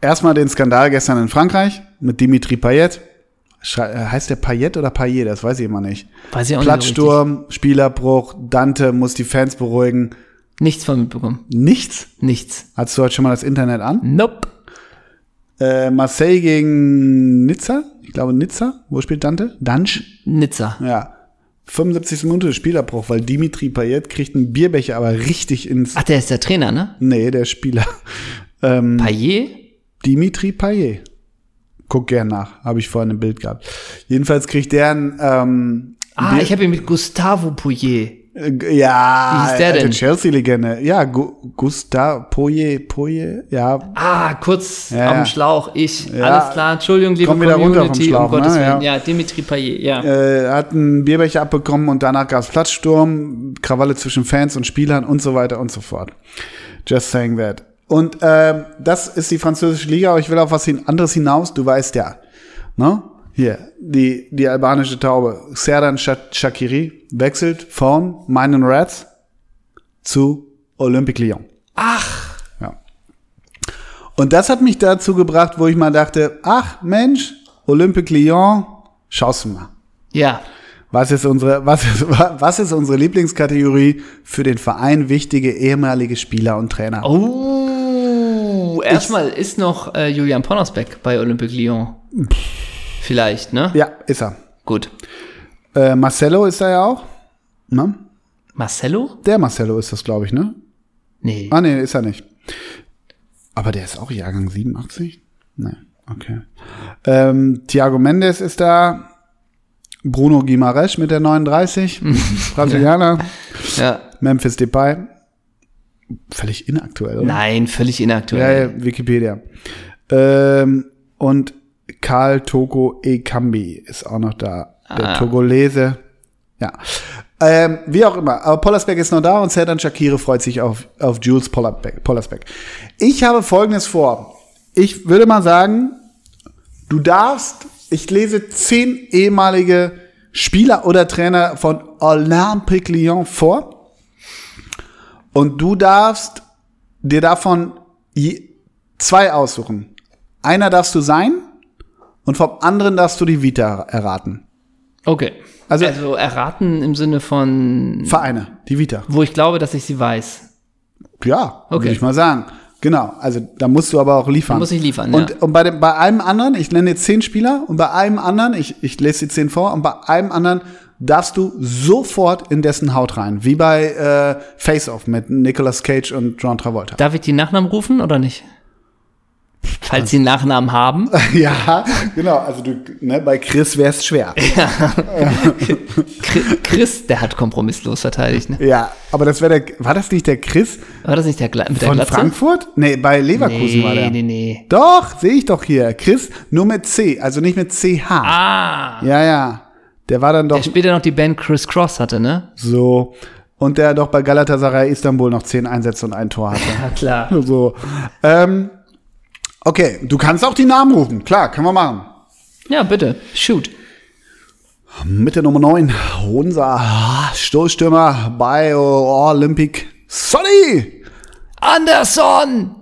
erstmal den Skandal gestern in Frankreich mit Dimitri Payet, äh, heißt der Payet oder Payet, das weiß ich immer nicht. Weiß ich auch nicht so Platzsturm, Spielerbruch, Dante muss die Fans beruhigen. Nichts von mitbekommen. Nichts? Nichts. Hast du heute schon mal das Internet an? Nope. Äh, Marseille gegen Nizza, ich glaube Nizza, wo spielt Dante? Dansch? Nizza. Ja. 75. Minute Spielerbruch, weil Dimitri Payet kriegt einen Bierbecher aber richtig ins. Ach, der ist der Trainer, ne? Nee, der Spieler. Ähm, Payet? Dimitri Payet. Guck gern nach, habe ich vorhin im Bild gehabt. Jedenfalls kriegt der ein, ähm, Ah, Bier- ich habe ihn mit Gustavo Pouillet. Äh, ja, Wie hieß der alte denn? Chelsea-Legende. Ja, Gu Gustav Poyet, Poyet, ja. Ah, kurz Ja, dem Schlauch. Ich. Ja. Alles klar. Entschuldigung, liebe Komm wieder runter vom Community. Schlauch, um Gottes ne? Willen. Ja. Ja. Dimitri Payet, ja. Äh, hat einen Bierbecher abbekommen und danach gab es Platzsturm, Krawalle zwischen Fans und Spielern und so weiter und so fort. Just saying that. Und ähm, das ist die französische Liga, aber ich will auf was hin anderes hinaus. Du weißt ja, ne? Hier, die, die albanische Taube. Serdan Shakiri wechselt von meinen Reds zu Olympique Lyon. Ach. Ja. Und das hat mich dazu gebracht, wo ich mal dachte, ach Mensch, Olympique Lyon, schaust du mal. Ja. Was ist unsere, was ist, was ist unsere Lieblingskategorie für den Verein wichtige ehemalige Spieler und Trainer? Oh, erstmal ist noch äh, Julian Ponnersbeck bei Olympique Lyon. Vielleicht, ne? Ja, ist er. Gut. Äh, Marcelo ist da ja auch. Ne? Marcelo? Der Marcelo ist das, glaube ich, ne? Nee. Ah, nee, ist er nicht. Aber der ist auch Jahrgang 87? Nee, okay. Ähm, Thiago Mendes ist da. Bruno Guimaraes mit der 39. Brasilianer. Ja. Memphis Depay. Völlig inaktuell, oder? Nein, völlig inaktuell. ja, Wikipedia. Ähm, und Karl Togo Ekambi ist auch noch da. Der Ah. Togolese. Ja. Ähm, wie auch immer. Aber Pollersbeck ist noch da und Serdan Shakire freut sich auf, auf Jules Pollersbeck. Pollersbeck. Ich habe folgendes vor. Ich würde mal sagen, du darfst, ich lese zehn ehemalige Spieler oder Trainer von Olympique Lyon vor. Und du darfst dir davon zwei aussuchen. Einer darfst du sein und vom anderen darfst du die Vita erraten. Okay. Also- Also, erraten im Sinne von, Vereine, die Vita. wo ich glaube, dass ich sie weiß. Ja, Okay. würde ich mal sagen. Genau, also da musst du aber auch liefern. Da muss ich liefern, und, ja. Und bei, dem, bei einem anderen, ich nenne jetzt zehn Spieler, und bei einem anderen, ich, ich lese die zehn vor, und bei einem anderen darfst du sofort in dessen Haut rein. Wie bei äh, Face Off mit Nicolas Cage und John Travolta. Darf ich die Nachnamen rufen oder nicht? Falls sie einen Nachnamen haben. ja, genau. Also du, ne, bei Chris wäre es schwer. Chri- Chris, der hat kompromisslos verteidigt. Ne? Ja, aber das wäre der, war das nicht der Chris War das nicht der Gla mit der von Glatze? Frankfurt? Nee, bei Leverkusen nee, war der. nee, nee. Doch, sehe ich doch hier. Chris, nur mit C, also nicht mit CH. Ah, Ja, ja. Der war dann doch der später noch die Band Chris Cross hatte, ne? so. Und der doch bei Galatasaray Istanbul noch zehn Einsätze und ein Tor hatte. Ja, klar. so. Ähm, okay, du kannst auch die Namen rufen. Klar, können wir machen. Ja, bitte. Shoot. Mit der Nummer 9, unser Stoßstürmer bei Olympic Sonny. Anderson!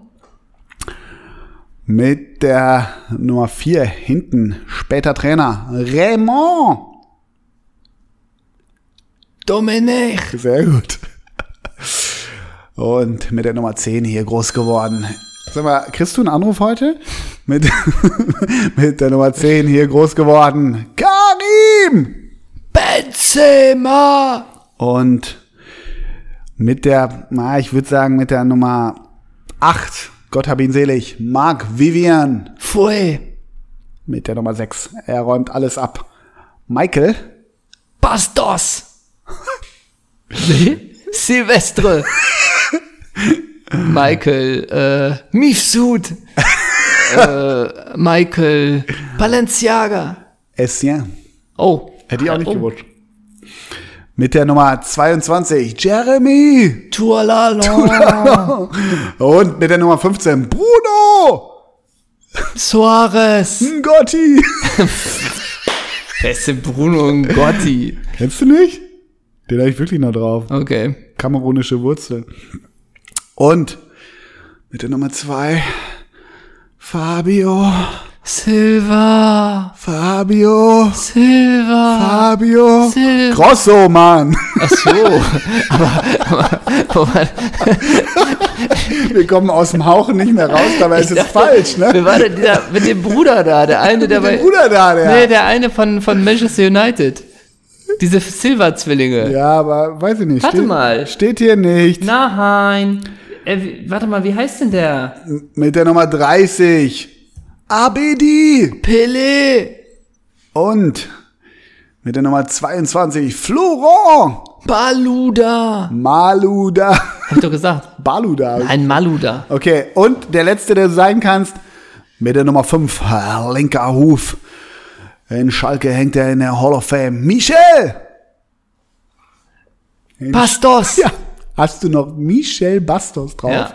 Mit der Nummer 4 hinten, später Trainer, Raymond. Domenech. Sehr gut. Und mit der Nummer 10 hier groß geworden. Sag mal, kriegst du einen Anruf heute? Mit, mit der Nummer 10 hier groß geworden. Karim! Benzema! Und mit der, na, ich würde sagen, mit der Nummer 8, Gott hab ihn selig, Marc Vivian. Fue. Mit der Nummer 6, er räumt alles ab. Michael. Bastos! Silvestre! Michael, äh, Mifsud! äh, Michael, Balenciaga! Essien. Oh. Hätte ich auch nicht oh. gewusst. Mit der Nummer 22, Jeremy. Tualala! Und mit der Nummer 15, Bruno. Suarez! Gotti. Beste Bruno und Gotti. Kennst du nicht? Den habe ich wirklich noch drauf. Okay. Kamerunische Wurzel. Und mit der Nummer 2, Fabio. Silva! Fabio. Silva! Fabio. Sil- Grosso, Mann. Ach so. aber, aber, aber Wir kommen aus dem Hauchen nicht mehr raus, dabei ist es falsch, ne? Wer war denn mit dem Bruder da? Der eine, der bei. Bruder da, der. Nee, der eine von, von Manchester United. Diese Silva-Zwillinge. Ja, aber weiß ich nicht. Warte steht, mal. Steht hier nicht. Nein. Äh, warte mal, wie heißt denn der? Mit der Nummer 30. Abedi. Pelé. Und mit der Nummer 22. Florent. Baluda. Maluda. Hab ich doch gesagt. Baluda. Ein Maluda. Okay, und der letzte, der du sein kannst, mit der Nummer 5. Linker Huf. In Schalke hängt er in der Hall of Fame. Michel. In Bastos. Ja. Hast du noch Michel Bastos drauf? Ja.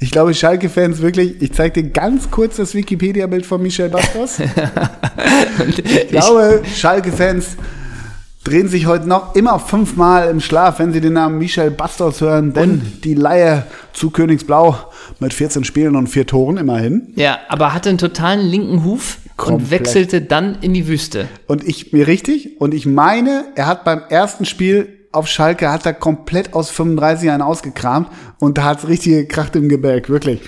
Ich glaube, Schalke-Fans wirklich, ich zeige dir ganz kurz das Wikipedia-Bild von Michel Bastos. ich glaube, Schalke-Fans drehen sich heute noch immer fünfmal im Schlaf, wenn sie den Namen Michel Bastos hören, denn und? die Leihe zu Königsblau mit 14 Spielen und vier Toren immerhin. Ja, aber hatte einen totalen linken Huf Komplett. und wechselte dann in die Wüste. Und ich, mir richtig, und ich meine, er hat beim ersten Spiel auf Schalke hat er komplett aus 35 einen ausgekramt und da hat es richtig gekracht im Gebälk, wirklich.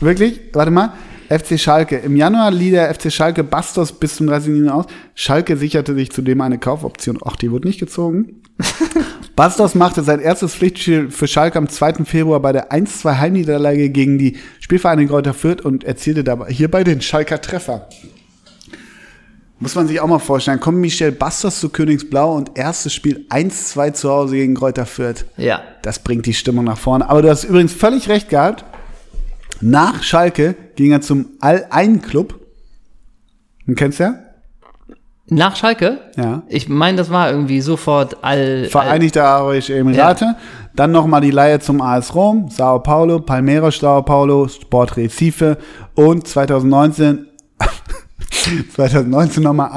Wirklich? Warte mal. FC Schalke. Im Januar lieh der FC Schalke Bastos bis zum 30. Juni aus. Schalke sicherte sich zudem eine Kaufoption. Ach, die wurde nicht gezogen. Bastos machte sein erstes Pflichtspiel für Schalke am 2. Februar bei der 1-2 Heimniederlage gegen die Spielvereinigung Kräuter Fürth und erzielte dabei hierbei den Schalker Treffer. Muss man sich auch mal vorstellen. Kommt Michel Bastos zu Königsblau und erstes Spiel 1-2 zu Hause gegen Kräuter Fürth. Ja. Das bringt die Stimmung nach vorne. Aber du hast übrigens völlig recht gehabt. Nach Schalke ging er zum All-Ein-Club. Den kennst du ja? Nach Schalke? Ja. Ich meine, das war irgendwie sofort all. Vereinigte Arabische Emirate. Ja. Dann nochmal die Leihe zum AS Rom, Sao Paulo, Palmeiras Sao Paulo, Sport Recife und 2019 2019 nochmal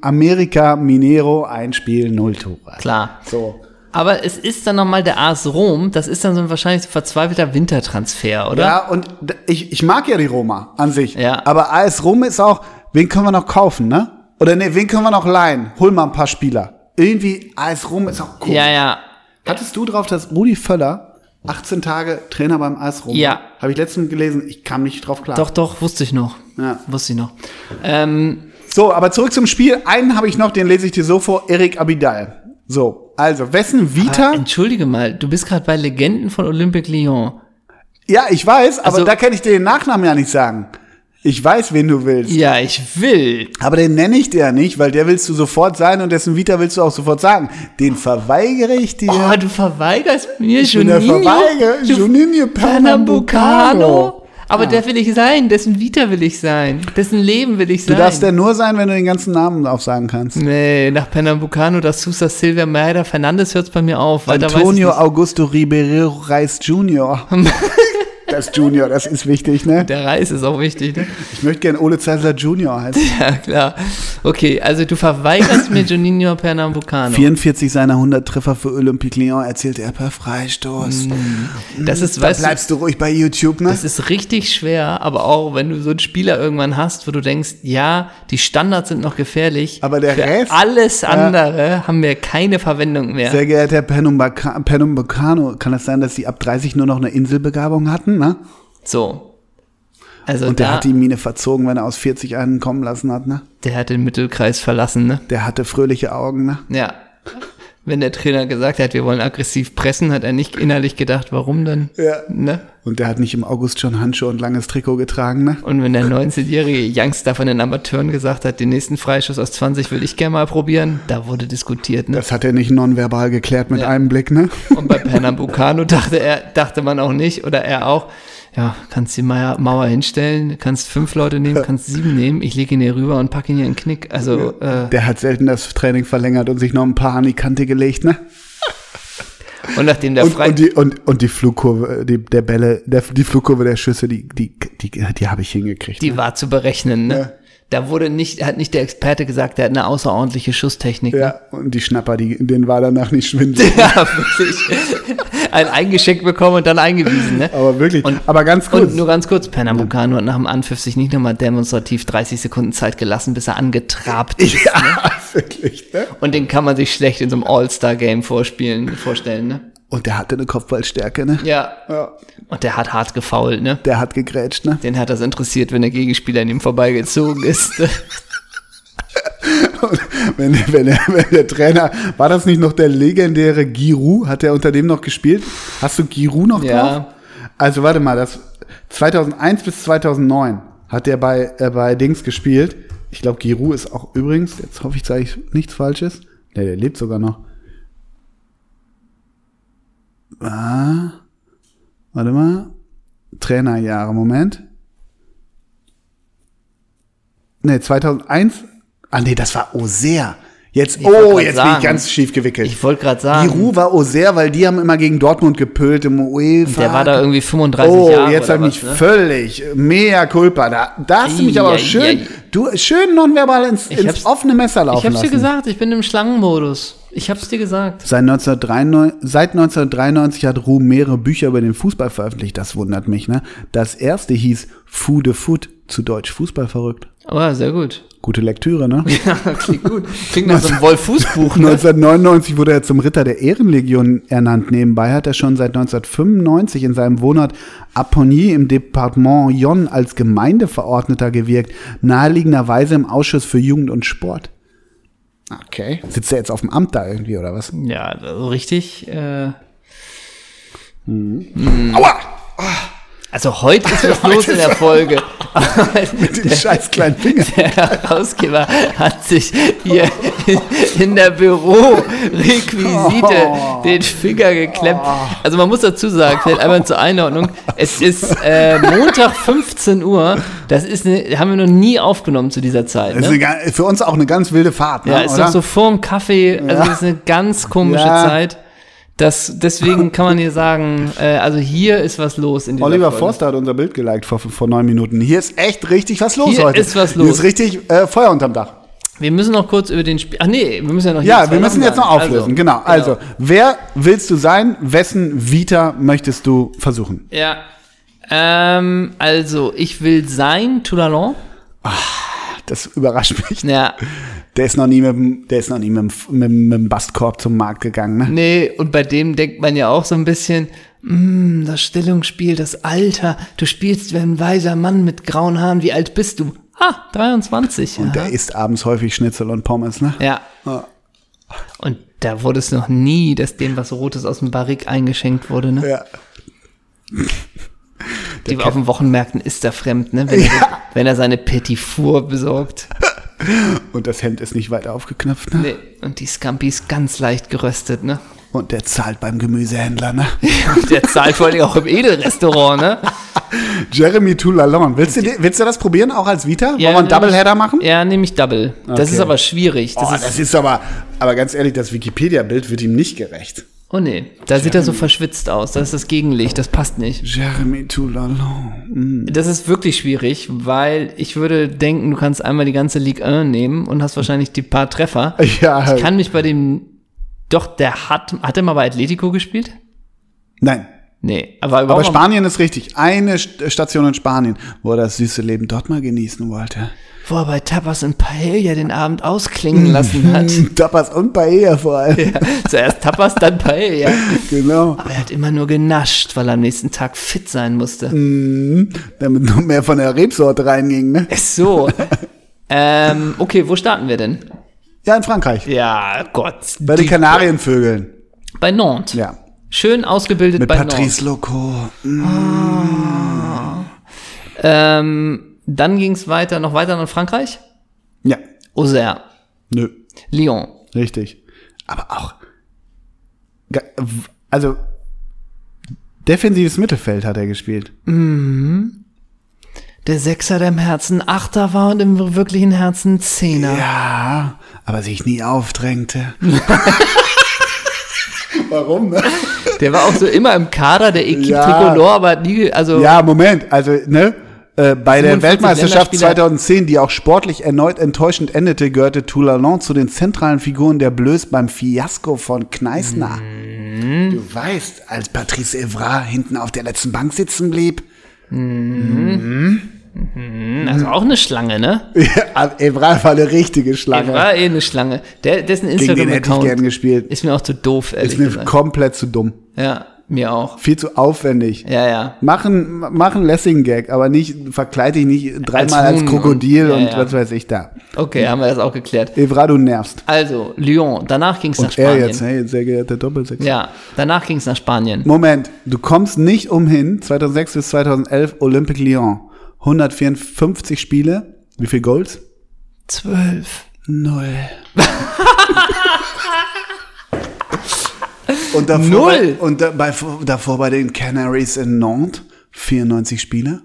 Amerika Minero, ein Spiel, null Tore. Klar. So. Aber es ist dann nochmal der AS Rom, das ist dann so ein wahrscheinlich verzweifelter Wintertransfer, oder? Ja, und ich, ich mag ja die Roma an sich. Ja. Aber AS Rom ist auch, wen können wir noch kaufen, ne? Oder ne, wen können wir noch leihen? Hol mal ein paar Spieler. Irgendwie AS Rom ist auch cool. Ja, ja. Hattest du drauf, dass Rudi Völler 18 Tage Trainer beim AS Rom. Ja. Habe ich letztens gelesen, ich kam nicht drauf klar. Doch, doch, wusste ich noch. Ja. Wusste ich noch. Ähm, so, aber zurück zum Spiel. Einen habe ich noch, den lese ich dir so vor, Erik Abidal. So, also, wessen Vita. Ah, entschuldige mal, du bist gerade bei Legenden von Olympique Lyon. Ja, ich weiß, aber also, da kann ich dir den Nachnamen ja nicht sagen. Ich weiß, wen du willst. Ja, ich will. Aber den nenne ich dir ja nicht, weil der willst du sofort sein und dessen Vita willst du auch sofort sagen. Den verweigere ich dir. Oh, du verweigerst mir schon Juninho. Juninho Pernambucano. Aber ja. der will ich sein, dessen Vita will ich sein, dessen Leben will ich sein. Du darfst der nur sein, wenn du den ganzen Namen aufsagen kannst. Nee, nach Pernambucano, das Sousa Silvia Meida Fernandes hört es bei mir auf. Antonio Augusto Ribeiro Reis Jr. Das Junior, das ist wichtig, ne? Der Reis ist auch wichtig, ne? Ich möchte gerne Ole Zeisler Junior heißen. Ja, klar. Okay, also du verweigerst mir Juninho Pernambucano. 44 seiner 100 Treffer für Olympique Lyon erzielte er per Freistoß. Mm. Das ist, da weißt bleibst du, du ruhig bei YouTube, ne? Das ist richtig schwer, aber auch wenn du so einen Spieler irgendwann hast, wo du denkst, ja, die Standards sind noch gefährlich. Aber der für Rest? Alles andere ja. haben wir keine Verwendung mehr. Sehr geehrter Herr Pernambucano, kann es das sein, dass sie ab 30 nur noch eine Inselbegabung hatten? Ne? So. Also und der da, hat die Mine verzogen, wenn er aus 40 einen kommen lassen hat, ne? Der hat den Mittelkreis verlassen, ne? Der hatte fröhliche Augen, ne? Ja. Wenn der Trainer gesagt hat, wir wollen aggressiv pressen, hat er nicht innerlich gedacht, warum dann? Ja. Ne? Und der hat nicht im August schon Handschuhe und langes Trikot getragen, ne? Und wenn der 19-jährige Youngster von den Amateuren gesagt hat, den nächsten Freischuss aus 20 will ich gerne mal probieren, da wurde diskutiert, ne? Das hat er nicht nonverbal geklärt mit ja. einem Blick, ne? Und bei Pernambucano dachte er, dachte man auch nicht, oder er auch, ja, kannst die Mauer hinstellen, kannst fünf Leute nehmen, kannst sieben nehmen, ich lege ihn hier rüber und packe ihn hier in den Knick. Also, äh, Der hat selten das Training verlängert und sich noch ein paar an die Kante gelegt, ne? Und nachdem der und, und die und, und die Flugkurve, die, der Bälle, der, die Flugkurve der Schüsse, die die die, die habe ich hingekriegt. Die ne? war zu berechnen, ne? Ja. Da wurde nicht, hat nicht der Experte gesagt, der hat eine außerordentliche Schusstechnik. Ja, ne? und die Schnapper, die, denen war danach nicht schwindelig. ja, wirklich. Ein eingeschenkt bekommen und dann eingewiesen, ne? Aber wirklich. Und, aber ganz kurz. Und nur ganz kurz, Pernambucano hat nach dem Anpfiff sich nicht nochmal demonstrativ 30 Sekunden Zeit gelassen, bis er angetrabt ist. Ja, ne? wirklich, ne? Und den kann man sich schlecht in so einem All-Star-Game vorspielen, vorstellen, ne? Und der hatte eine Kopfballstärke, ne? Ja. ja. Und der hat hart gefault, ne? Der hat gegrätscht, ne? Den hat das interessiert, wenn der Gegenspieler an ihm vorbeigezogen ist. wenn, wenn, der, wenn der Trainer, war das nicht noch der legendäre Giroud? Hat er unter dem noch gespielt? Hast du Giroud noch ja. drauf? Also warte mal, das 2001 bis 2009 hat er bei, äh, bei Dings gespielt. Ich glaube, Giroud ist auch übrigens, jetzt hoffe ich, sage ich nichts Falsches. Ne, der lebt sogar noch. Ah, warte mal. Trainerjahre, Moment. Ne, 2001. Ah, nee, das war Oser. Jetzt, wollt oh, jetzt bin ich sagen. ganz schief gewickelt. Ich wollte gerade Die sagen, Ruhe war Auxerre, weil die haben immer gegen Dortmund gepölt im UEFA. der war da irgendwie 35 Oh, Jahre jetzt oder habe ich mich ne? völlig mea culpa. Da, da hast du mich aber schön, du schön nonverbal ins, Ich ins offene Messer Ich laufen hab's dir gesagt, ich bin im Schlangenmodus. Ich hab's dir gesagt. Seit 1993, seit 1993 hat Ruhm mehrere Bücher über den Fußball veröffentlicht. Das wundert mich. Ne? Das erste hieß Fu de Foot, zu Deutsch Fußball verrückt. Aber sehr gut. Gute Lektüre, ne? Ja, klingt gut. Klingt nach so einem Wolf-Fußbuch, ne? 1999 wurde er zum Ritter der Ehrenlegion ernannt. Nebenbei hat er schon seit 1995 in seinem Wohnort Apogny im Departement Yonne als Gemeindeverordneter gewirkt, naheliegenderweise im Ausschuss für Jugend und Sport. Okay. Sitzt er jetzt auf dem Amt da irgendwie oder was? Ja, also richtig. Äh, Aua! Also heute ist was los in der Folge. Mit dem scheiß kleinen Finger. Der Herausgeber hat sich hier in der Bürorequisite den Finger geklemmt. Also man muss dazu sagen, vielleicht einmal zur Einordnung, es ist äh, Montag 15 Uhr, das ist eine, haben wir noch nie aufgenommen zu dieser Zeit. Ne? eine, für uns auch eine ganz wilde Fahrt, ne? Ja, ist oder? doch so vorm Kaffee, also Ja. das ist eine ganz komische Ja. Zeit. Das, deswegen kann man hier sagen, äh, also hier ist was los in dieser Oliver Folge. Forster hat unser Bild geliked vor, vor neun Minuten. Hier ist echt richtig was los Hier heute. ist was Hier los. ist richtig äh, Feuer unterm Dach. Wir müssen noch kurz über den Spiel. Ach nee, wir müssen ja noch hier Ja, wir müssen jetzt noch sagen. auflösen. genau. Also, wer willst du sein? Wessen Vita möchtest du versuchen? Ja. Ähm, also, ich will sein Toulalon. Das überrascht mich. Ja. Der ist noch nie mit, dem- der ist noch nie mit, mit, mit dem Bastkorb zum Markt gegangen, ne? Nee, und bei dem denkt man ja auch so ein bisschen, mm, das Stellungsspiel, das Alter, du spielst wie ein weiser Mann mit grauen Haaren, wie alt bist du? Ah, 23. Und ja. der isst abends häufig Schnitzel und Pommes, ne? ja. Ja. Und da wurde es noch nie, dass dem was Rotes aus dem Barrik eingeschenkt wurde, ne? Ja. Die auf den Wochenmärkten ist er fremd, ne? Wenn, er, wenn er seine Petit Four besorgt. Und das Hemd ist nicht weit aufgeknöpft, ne? Nee. Und die Scampis ganz leicht geröstet, ne? Und der zahlt beim Gemüsehändler, ne? Und der zahlt vor allem auch im Edelrestaurant, ne? Jeremy Toulalon. Willst du, willst du das probieren, auch als Vita? Wollen wir einen Doubleheader machen? Ja, nehme ich Double. Das Okay. ist aber schwierig. Das Oh, ist, das ist aber, aber ganz ehrlich, das Wikipedia-Bild wird ihm nicht gerecht. Oh nee, da sieht er so verschwitzt aus. Das ist das Gegenlicht, das passt nicht. Jeremy Toulalon. Das ist wirklich schwierig, weil ich würde denken, du kannst einmal die ganze Ligue 1 nehmen und hast wahrscheinlich die paar Treffer. Ja, Ich kann mich bei dem, doch, der hat, hat er mal bei Atletico gespielt? nein. Nee, aber Aber Spanien ist richtig. Eine St- Station in Spanien, wo er das süße Leben dort mal genießen wollte. wo er bei Tapas und Paella den Abend ausklingen lassen hat. Tapas und Paella vor allem. Zuerst Tapas, dann Paella. Genau. Aber er hat immer nur genascht, weil er am nächsten Tag fit sein musste. Damit noch mehr von der Rebsorte reinging, ne? Ist so. ähm, okay, wo starten wir denn? Ja, in Frankreich. Ja, Gott. Bei den Kanarienvögeln. Bei Nantes. Ja. Schön ausgebildet Mit bei Patrice Loco. Nantes. Ähm, dann ging es weiter, noch weiter nach Frankreich. Ja. Auxerre, Nö. Lyon. Richtig. Aber auch. Also. Defensives Mittelfeld hat er gespielt. Der Sechser, der im Herzen Achter war und im wirklichen Herzen Zehner. Ja, aber sich nie aufdrängte. Warum, ne? Der war auch so immer im Kader der Equipe Ja. Tricolore, aber nie, also Ja, Moment, also, ne? Äh, bei der 45 Weltmeisterschaft Länderspieler. 2010, die auch sportlich erneut enttäuschend endete, gehörte Toulalon zu den zentralen Figuren der Blöß beim Fiasko von Kneißner. Mhm. Du weißt, als Patrice Evra hinten auf der letzten Bank sitzen blieb. Also auch eine Schlange, ne? Ja, Evra war eine richtige Schlange. war eh eine Schlange. Der, dessen Instagram-Account gespielt. ist mir auch zu doof, ehrlich Ist mir gesagt. komplett zu dumm. Ja, mir auch. Viel zu aufwendig. Ja, ja. Machen, machen lässigen Gag, aber nicht, verkleide dich nicht dreimal als, Huhn Krokodil und- und, ja, ja. was weiß ich da. Okay, haben wir das auch geklärt. Evra, du nervst. Also, Lyon. Danach ging es nach Und er Spanien. jetzt, hey, sehr geehrter Doppelsechs. Ja, danach ging es nach Spanien. Moment, du kommst nicht umhin, 2006 bis 2011 Olympique Lyon. 154 Spiele. Wie viel Goals? Zwölf. Null. und davor, Null? Bei, und da, bei, davor bei den Canaries in Nantes 94 Spiele.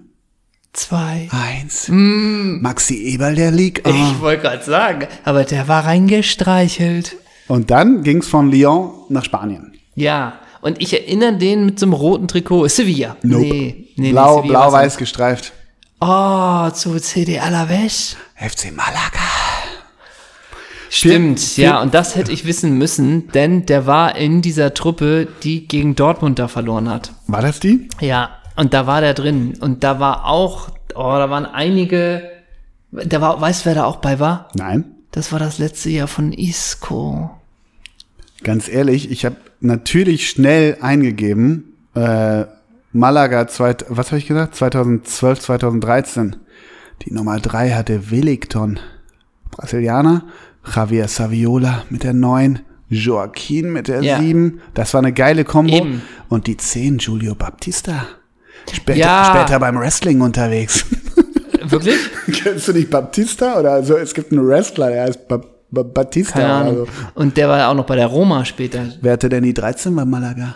zwei. Eins. Maxi Eberl, der liegt. Ich wollte gerade sagen, aber der war reingestreichelt. Und dann ging es von Lyon nach Spanien. Ja, und ich erinnere den mit so einem roten Trikot. Sevilla. Nope. Nee, nee, Blau, nee, blau-weiß gestreift. Oh, zu CD Alaves. FC Malaga. Stimmt, Vier- ja, und das hätte ich wissen müssen, denn der war in dieser Truppe, die gegen Dortmund da verloren hat. War das die? Ja, und da war der drin. Und da war auch, oh, da waren einige, da war, weißt du, wer da auch bei war? Nein. Das war das letzte Jahr von Isco. Ganz ehrlich, ich habe natürlich schnell eingegeben, äh, Malaga, zweit, was habe ich gesagt? 2012, 2013. Die Nummer drei hatte Wellington. Brasilianer. Javier Saviola mit der 9. Joaquin mit der Ja. 7. Das war eine geile Kombo. Eben. Und die 10, Julio Baptista. Später, Ja. später beim Wrestling unterwegs. Wirklich? Kennst du nicht Baptista? Oder also, es gibt einen Wrestler, der heißt ba ba Batista. Keine Ahnung. Also. Und der war auch noch bei der Roma später. Wer hatte denn die 13 bei Malaga?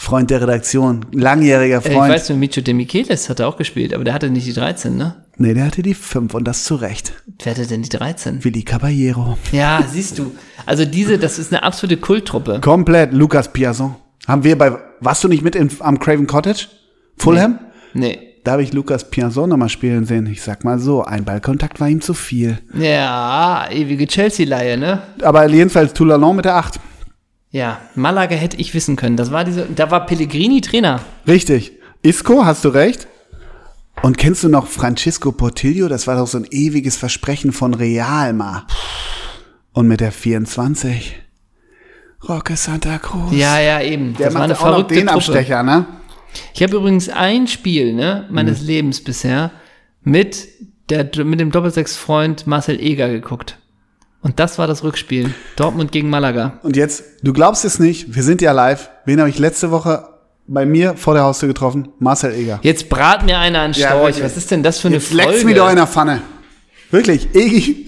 Freund der Redaktion, langjähriger Äh, Ich Freund. weiß, Micho de Michelis hat er auch gespielt, aber der hatte nicht die 13, ne? nee, der hatte die 5 und das zu Recht. Wer hatte denn die 13? Willi Caballero. Ja, siehst du. Also diese, das ist eine absolute Kulttruppe. Komplett Lukas Piazon. Haben wir bei, warst du nicht mit in, am Craven Cottage? Fulham? Nee. Da habe ich Lukas Piazon nochmal spielen sehen. Ich sag mal so, ein Ballkontakt war ihm zu viel. Ja, ewige Chelsea-Leihe, ne? Aber jedenfalls Toulanon mit der 8. Ja, Malaga hätte ich wissen können. Das war diese, da war Pellegrini Trainer. Richtig. Isco, hast du recht. Und kennst du noch Francisco Portillo? Das war doch so ein ewiges Versprechen von Real mal. Und mit der 24. Roque Santa Cruz. Ja, ja, eben. der das war eine auch noch verrückte den Truppe. Abstecher, ne? Ich habe übrigens ein Spiel, ne, meines Lebens bisher mit der mit dem Doppelsechs-Freund Marcel Eger geguckt. Und das war das Rückspiel. Dortmund gegen Malaga. Und jetzt, du glaubst es nicht, wir sind ja live. Wen habe ich letzte Woche bei mir vor der Haustür getroffen? Marcel Eger. Jetzt brat mir einer an Ja, Storch. wirklich. Was ist denn das für eine Jetzt Folge? leckt's mir doch in der Pfanne. Wirklich, Egi,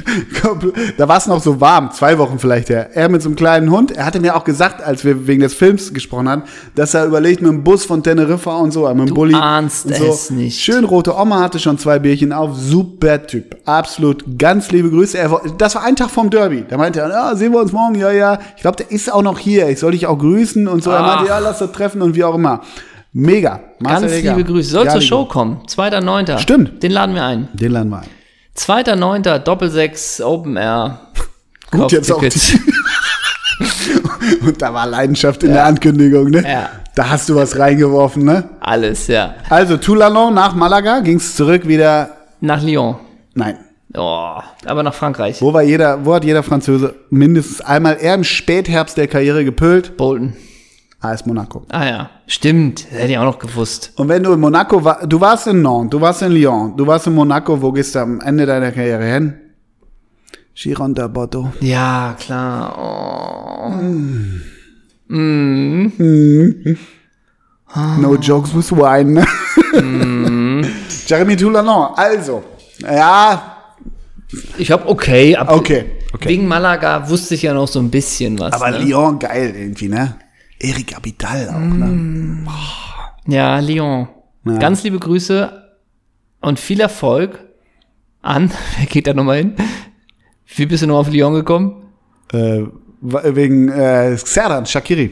da war es noch so warm, zwei Wochen vielleicht her. Er mit so einem kleinen Hund, er hatte mir auch gesagt, als wir wegen des Films gesprochen haben, dass er überlegt, mit dem Bus von Teneriffa und so, mit dem Bulli. ahnst und so. es nicht. Schön rote Oma hatte schon zwei Bierchen auf, super Typ. Absolut, ganz liebe Grüße. Er, das war ein Tag vom Derby. Da meinte er, ja, sehen wir uns morgen, ja, ja. Ich glaube, der ist auch noch hier, ich soll dich auch grüßen und so. Er Ach. meinte, ja, lass uns treffen und wie auch immer. Mega. Marcel Ganz Eger. liebe Grüße. Soll zur Galligo. Show kommen. 2.9. Stimmt. Den laden wir ein. Den laden wir ein. 2.9. Doppelsechs Open Air. Gut, jetzt auch. Und da war Leidenschaft in der Ankündigung, ne? Ja. Da hast du was reingeworfen, ne? Alles, ja. Also, Toulanon nach Malaga ging's zurück wieder. Nach Lyon. Nein. Oh, aber nach Frankreich. Wo war jeder, wo hat jeder Franzose mindestens einmal eher im Spätherbst der Karriere gepölt? Bolton. AS Monaco. Ah ja, stimmt. Das hätte ich auch noch gewusst. Und wenn du in Monaco war, du warst in Nantes, du warst in Lyon, du warst in Monaco, wo gehst du am Ende deiner Karriere hin? Giron de Bordeaux. Ja, klar. Oh. No jokes with wine. ne? Jeremy Toulanon. Also, ja, Ich hab okay, ab, okay, okay. wegen Malaga wusste ich ja noch so ein bisschen was. Aber ne? Lyon geil irgendwie, ne? Erik Abidal auch, ne? Ja, Lyon. Ja. Ganz liebe Grüße und viel Erfolg an. Wer geht da nochmal hin? Wie bist du noch auf Lyon gekommen? Äh, wegen äh, Xerdan, Shakiri.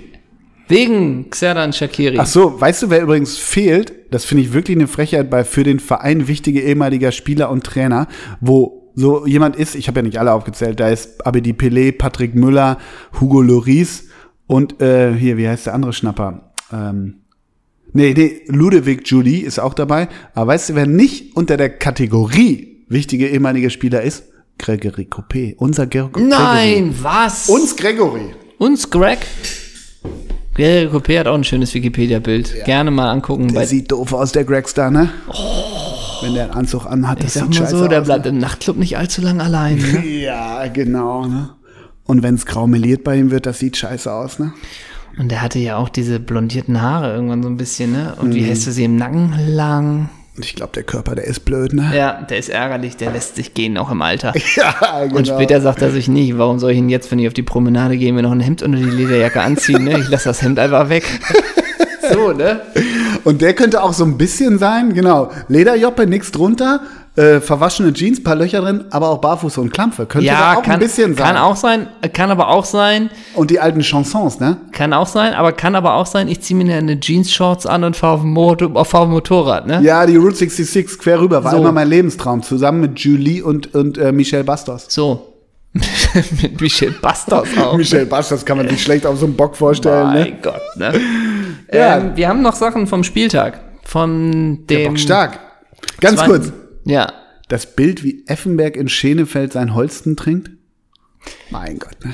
Wegen Xerdan Shakiri. Ach so, weißt du, wer übrigens fehlt? Das finde ich wirklich eine Frechheit bei für den Verein wichtige ehemaliger Spieler und Trainer, wo so jemand ist, ich habe ja nicht alle aufgezählt, da ist Abedi Pelé, Patrick Müller, Hugo Lloris und äh, hier, wie heißt der andere Schnapper? Ähm, nee, nee, Ludovic Julie ist auch dabei. Aber weißt du, wer nicht unter der Kategorie wichtige ehemalige Spieler ist? Gregory Coupé, unser Ger Gregory. Nein, was? Uns Gregory. Uns Greg? Greg Coupé hat auch ein schönes Wikipedia-Bild. Gerne mal angucken. Der sieht doof aus, der Gregstar, ne? Wenn der einen Anzug anhat, ich das sag sieht mal scheiße so, der aus. bleibt im Nachtclub nicht allzu lang allein. Ne? Ja, genau, ne? Und wenn's grau meliert bei ihm wird, das sieht scheiße aus, ne? Und der hatte ja auch diese blondierten Haare irgendwann so ein bisschen, ne? Und Mhm. wie heißt du sie im Nacken lang? Ich glaube, der Körper, der ist blöd, ne? Ja, der ist ärgerlich, der lässt sich gehen, auch im Alter. Ja, genau. Und später sagt er sich nicht, warum soll ich ihn jetzt, wenn ich auf die Promenade gehe, mir noch ein Hemd unter die Lederjacke anziehen? Ne? Ich lasse das Hemd einfach weg. so, ne? Und der könnte auch so ein bisschen sein, genau. Lederjoppe, nix drunter, äh, verwaschene Jeans, paar Löcher drin, aber auch Barfuß und Klampfe. Könnte Ja, auch kann, ein bisschen sein. kann auch sein, kann aber auch sein, Und die alten Chansons, ne? kann auch sein, aber kann aber auch sein, ich ziehe mir eine Jeans-Shorts an und fahre auf dem, Motor, auf dem Motorrad, ne? Ja, die Route 66 quer rüber war So. immer mein Lebenstraum, zusammen mit Julie und, und äh, Michelle Bastos. So. Mit Michel Bastos auch. Michelle Bastos kann man sich schlecht auf so einem Bock vorstellen, ne? Mein Gott, ne? Ja. ähm, wir haben noch Sachen vom Spieltag. Von Der dem. Bock stark. Ganz kurz. Ja. Das Bild, wie Effenberg in Schenefeld sein Holsten trinkt. Mein Gott, ne?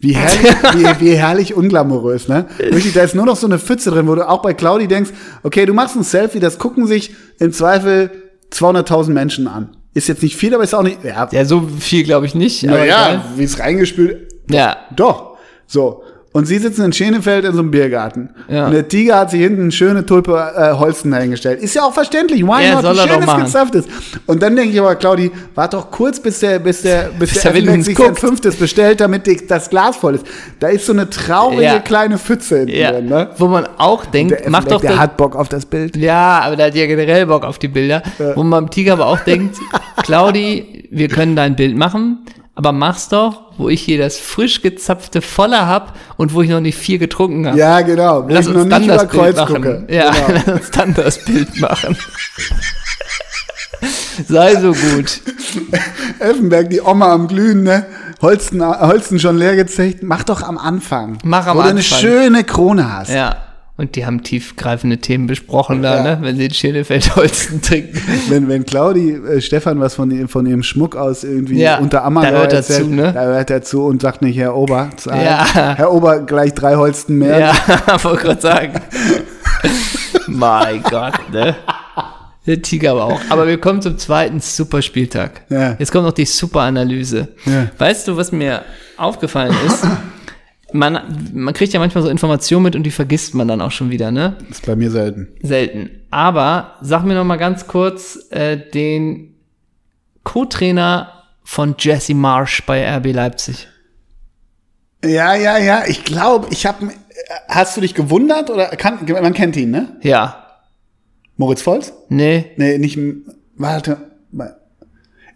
Wie herrlich, wie, wie herrlich unglamourös, ne? Wirklich, da ist nur noch so eine Pfütze drin, wo du auch bei Claudi denkst, okay, du machst ein Selfie, das gucken sich im Zweifel 200.000 Menschen an. Ist jetzt nicht viel, aber ist auch nicht, ja, Ja, so viel glaube ich nicht. naja, wie es reingespült, Ja. doch. So. Und sie sitzen in Schenefeld in so einem Biergarten. Ja. Und der Tiger hat sich hinten eine schöne Tulpe äh, Holsten dahingestellt. Ist ja auch verständlich. Why Ja, not? soll Wie er schön doch es machen. gezapft ist. Und dann denke ich aber, Claudi, wart doch kurz, bis der, bis der, bis, Bis der er wenigstens sich ein fünftes bestellt, damit die, das Glas voll ist. Da ist so eine traurige Ja. kleine Pfütze hinten Ja. drin, ne? Wo man auch denkt, Der, mach Effenberg, doch der hat Bock auf das Bild. Ja, aber der hat ja generell Bock auf die Bilder. Wo man beim Tiger aber auch denkt, Claudi, wir können dein Bild machen, aber mach's doch, wo ich hier das frisch gezapfte voller hab und wo ich noch nicht viel getrunken habe. Ja, genau. Wo Lass ich uns noch dann nicht über das Bild Kreuz machen. gucke. Ja, Genau. lass uns dann das Bild machen. Sei so gut. Effenberg, die Oma am Glühen, ne? Holsten, Holsten schon leer gezecht. Mach doch am Anfang. Mach am wo du eine Anfang. schöne Krone hast. Ja. Und die haben tiefgreifende Themen besprochen da, Ja. ne? Wenn sie in Schönefeld-Holsten trinken. Wenn, wenn Claudi äh, Stefan was von, von ihrem Schmuck aus irgendwie Ja, unter Ammergau da hört er erzählt, zu, ne? da hört er zu und sagt nicht, Herr Ober, zahl. Ja. Herr Ober, gleich drei Holsten mehr. Ja, wollte gerade sagen. mein Gott, ne? Der Tiger aber auch. Aber wir kommen zum zweiten Superspieltag. Ja. Jetzt kommt noch die Superanalyse. Ja. Weißt du, was mir aufgefallen ist? Man, man kriegt ja manchmal so Informationen mit und die vergisst man dann auch schon wieder, ne? Ist bei mir selten. Selten. Aber sag mir noch mal ganz kurz äh, den Co-Trainer von Jesse Marsh bei RB Leipzig. Ja, ja, ja, ich glaube, ich habe. Hast du dich gewundert oder kann, man kennt ihn, ne? Ja. Moritz Volz? Nee. Nee, nicht. Warte.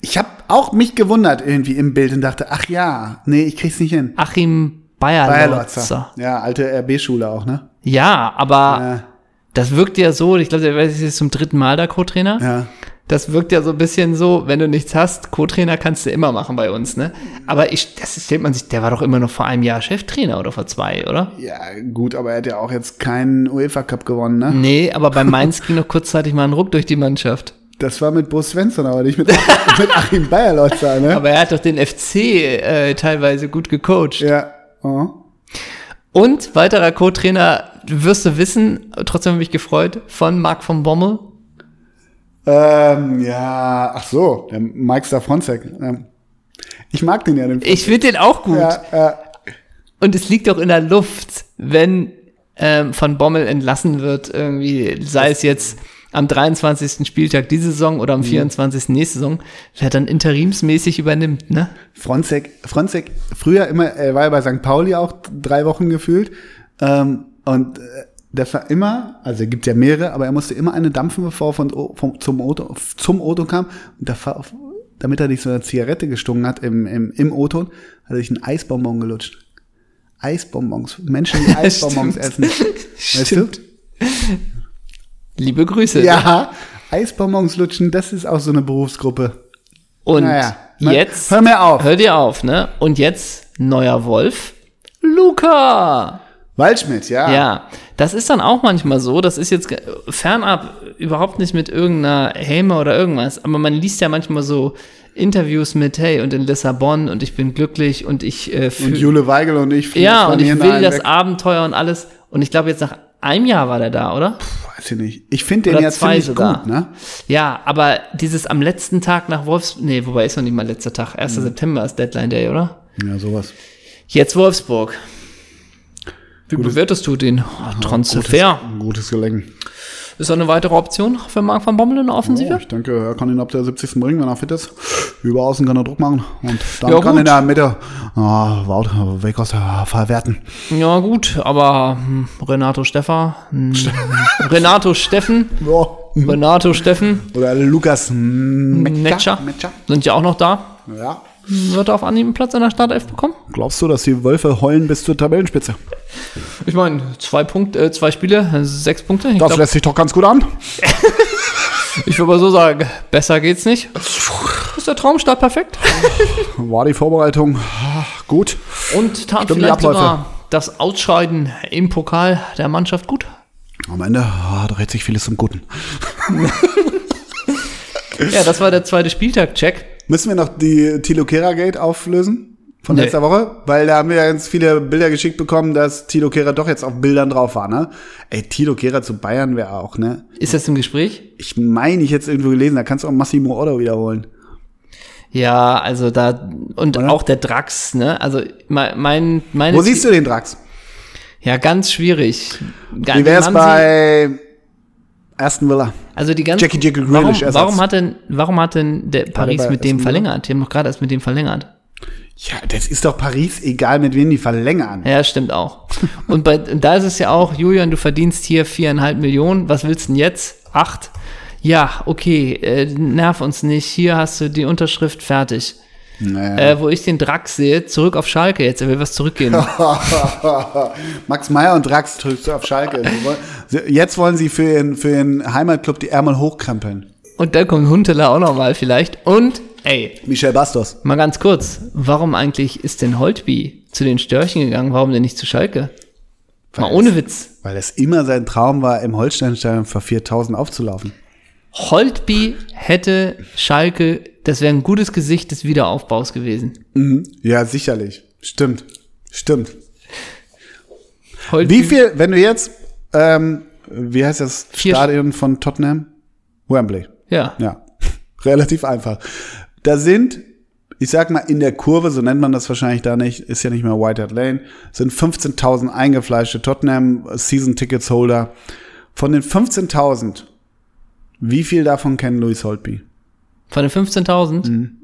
Ich habe auch mich gewundert irgendwie im Bild und dachte, ach ja, nee, ich krieg's nicht hin. Achim Bayerlotzer. Bayerlotzer. Ja, alte RB-Schule auch, ne? Ja, aber Ja, das wirkt ja so, ich glaube, der ist jetzt zum dritten Mal der Co-Trainer. ja. Das wirkt ja so ein bisschen so, wenn du nichts hast, Co-Trainer kannst du immer machen bei uns, ne? Aber ich, das stellt man sich, der war doch immer noch vor einem Jahr Cheftrainer oder vor zwei, oder? Ja, gut, aber er hat ja auch jetzt keinen UEFA Cup gewonnen, ne? Nee, aber bei Mainz ging noch kurzzeitig mal ein Ruck durch die Mannschaft. Das war mit Bo Svensson, aber nicht mit, mit Achim Bayerlotzer, ne? Aber er hat doch den FC äh, teilweise gut gecoacht. ja. Oh. Und weiterer Co-Trainer, wirst du wissen, trotzdem habe ich mich gefreut, von Marc von Bommel. Ähm, ja, ach so, der Mike Stafronzek. Ähm, ich mag den ja. Den Ich finde den auch gut. ja, ja, Und es liegt auch in der Luft, wenn ähm, von Bommel entlassen wird, irgendwie, sei es jetzt am 23. Spieltag diese Saison oder am 24. nächste Saison, wer dann interimsmäßig übernimmt, ne? Fronzek, Fronzek, früher immer, er war ja bei St. Pauli auch drei Wochen gefühlt. Ähm, und äh, der war immer, also er gibt ja mehrere, aber er musste immer eine dampfen, bevor er von, vom, zum, Auto, zum Auto kam. Und da war, damit er nicht so eine Zigarette gestungen hat im, im, im Auto, hat er sich einen Eisbonbon gelutscht. Eisbonbons. Menschen, die Eisbonbons essen. Weißt Stimmt. Liebe Grüße. Ja, Eisbonbons lutschen, das ist auch so eine Berufsgruppe. Und Naja, ne? jetzt, Hör mir auf. hör dir auf, ne? Und jetzt, neuer Wolf, Luca. Waldschmidt, ja. Ja, das ist dann auch manchmal so, das ist jetzt fernab überhaupt nicht mit irgendeiner Häme oder irgendwas, aber man liest ja manchmal so Interviews mit, hey, und in Lissabon und ich bin glücklich und ich äh, Und Jule Weigel und ich fliegen ja, und ich will das weg. Abenteuer und alles und ich glaube jetzt nach einem Jahr war der da, oder? Weiß ich nicht. Ich finde den ja ziemlich sogar. gut, ne? Ja, aber dieses am letzten Tag nach Wolfsburg, nee, wobei ist noch nicht mal letzter Tag, 1. Mhm. September ist Deadline Day, oder? Ja, sowas. Jetzt Wolfsburg. Wie bewertest du den Transfer? Ein gutes Gelenk. Ist das eine weitere Option für Marc van Bommel in der Offensive? Ja, ich denke, er kann ihn ab der 70. bringen, wenn er fit ist. Über außen kann er Druck machen und dann Ja, kann in der Mitte ah, Wout Weghorst äh, verwerten. Ja, gut, aber hm, Renato Steffer, hm, Renato Steffen, Ja. Renato Steffen Oder Lukas Metscher. sind ja auch noch da. Ja. Wird er auf Anhieb einen Platz in der Startelf bekommen? Glaubst du, dass die Wölfe heulen bis zur Tabellenspitze? Ich meine, zwei Punkte, äh, zwei Spiele, sechs Punkte. Ich, Das glaub, lässt sich doch ganz gut an. ich würde mal so sagen, besser geht's nicht. Ist der Traumstart perfekt? War die Vorbereitung ah, gut? Und tat Stimmen die vielleicht sogar das Ausscheiden im Pokal der Mannschaft gut? Am Ende ah, dreht sich vieles zum Guten. Ja, das war der zweite Spieltag-Check. Müssen wir noch die Tilo Kehrer Gate auflösen? Von Nee. letzter Woche? Weil da haben wir ja ganz viele Bilder geschickt bekommen, dass Tilo Kehrer doch jetzt auf Bildern drauf war, ne? Ey, Tilo Kehrer zu Bayern wäre auch, ne? Ist das im Gespräch? Ich meine, ich jetzt irgendwo gelesen, da kannst du auch Massimo Otto wiederholen. Ja, also da und Oder? auch der Drax, ne? Also mein, mein meine Wo siehst du den Drax? Ja, ganz schwierig. Wie wär's bei Aston Villa? Also die ganzen Jackie Jackie warum, Grealish Ersatz? warum hat denn warum hat denn der Paris mit dem verlängert? Die haben doch gerade erst mit dem verlängert. Ja, das ist doch Paris, egal mit wem die verlängern. Ja, stimmt auch. Und bei da ist es ja auch, Julian, du verdienst hier viereinhalb Millionen. Was willst du denn jetzt? Acht? Ja, okay, äh, nerv uns nicht. Hier hast du die Unterschrift fertig. Naja. Äh, wo ich den Drax sehe, zurück auf Schalke jetzt. Er will was zurückgehen. Max Meyer und Drax du auf Schalke. Jetzt wollen sie für ihren, für ihren Heimatclub die Ärmel hochkrempeln. Und dann kommt Huntela auch noch mal vielleicht. Und, ey, Michel Bastos. mal ganz kurz. Warum eigentlich ist denn Holtby zu den Störchen gegangen? Warum denn nicht zu Schalke? Mal Weil ohne es- Witz. Weil es immer sein Traum war, im Holsteinstadion vor 4000 aufzulaufen. Holtby hätte Schalke, das wäre ein gutes Gesicht des Wiederaufbaus gewesen. Mhm. Ja, sicherlich. Stimmt. Stimmt. Holtby, Wie viel, wenn du jetzt, ähm, wie heißt das Vier- Stadion von Tottenham? Wembley. Ja. Ja. Relativ einfach. Da sind, ich sag mal, in der Kurve, so nennt man das wahrscheinlich da nicht, ist ja nicht mehr White Hart Lane, sind 15.000 eingefleischte Tottenham Season Tickets Holder. Von den 15.000, wie viel davon kennen Louis Holtby? Von den 15.000? Mhm.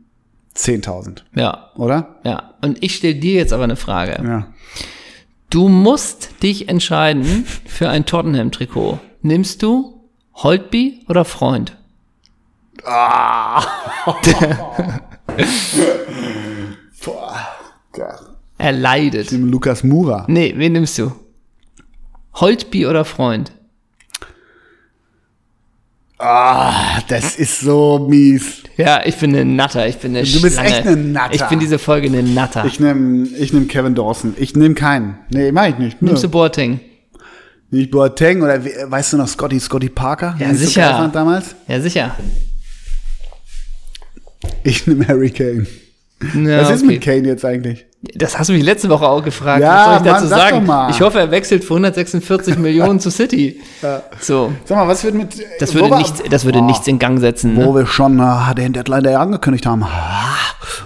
10.000, Ja. oder? Ja. Und ich stelle dir jetzt aber eine Frage. Ja. Du musst dich entscheiden für ein Tottenham-Trikot. Nimmst du Holtby oder Freund? Boah. Ja. Er leidet. Dem Lukas Mura. Nee, wen nimmst du? Holtby oder Freund? Ah, das ist so mies. Ja, ich bin eine Natter. Ich bin eine Du bist Schlange. echt eine Natter. Ich bin diese Folge eine Natter. Ich nehme ich nehm Kevin Dawson. Ich nehme keinen. Nee, mach ich nicht. Nimmst du Boateng? Nicht Boateng oder weißt du noch Scotty, Scotty Parker? Ja, sicher. damals? Ja, sicher. Ich nehme Harry Kane. Ja, Was ist okay. mit Kane jetzt eigentlich? Das hast du mich letzte Woche auch gefragt. Ja, Was soll ich Mann, dazu sag sagen? Ich hoffe, er wechselt für 146 Millionen zu City. So, Sag mal, was wird mit. das würde, nichts, das würde Oh, nichts in Gang setzen. Wo Ne? wir schon äh, den Deadline Day angekündigt haben.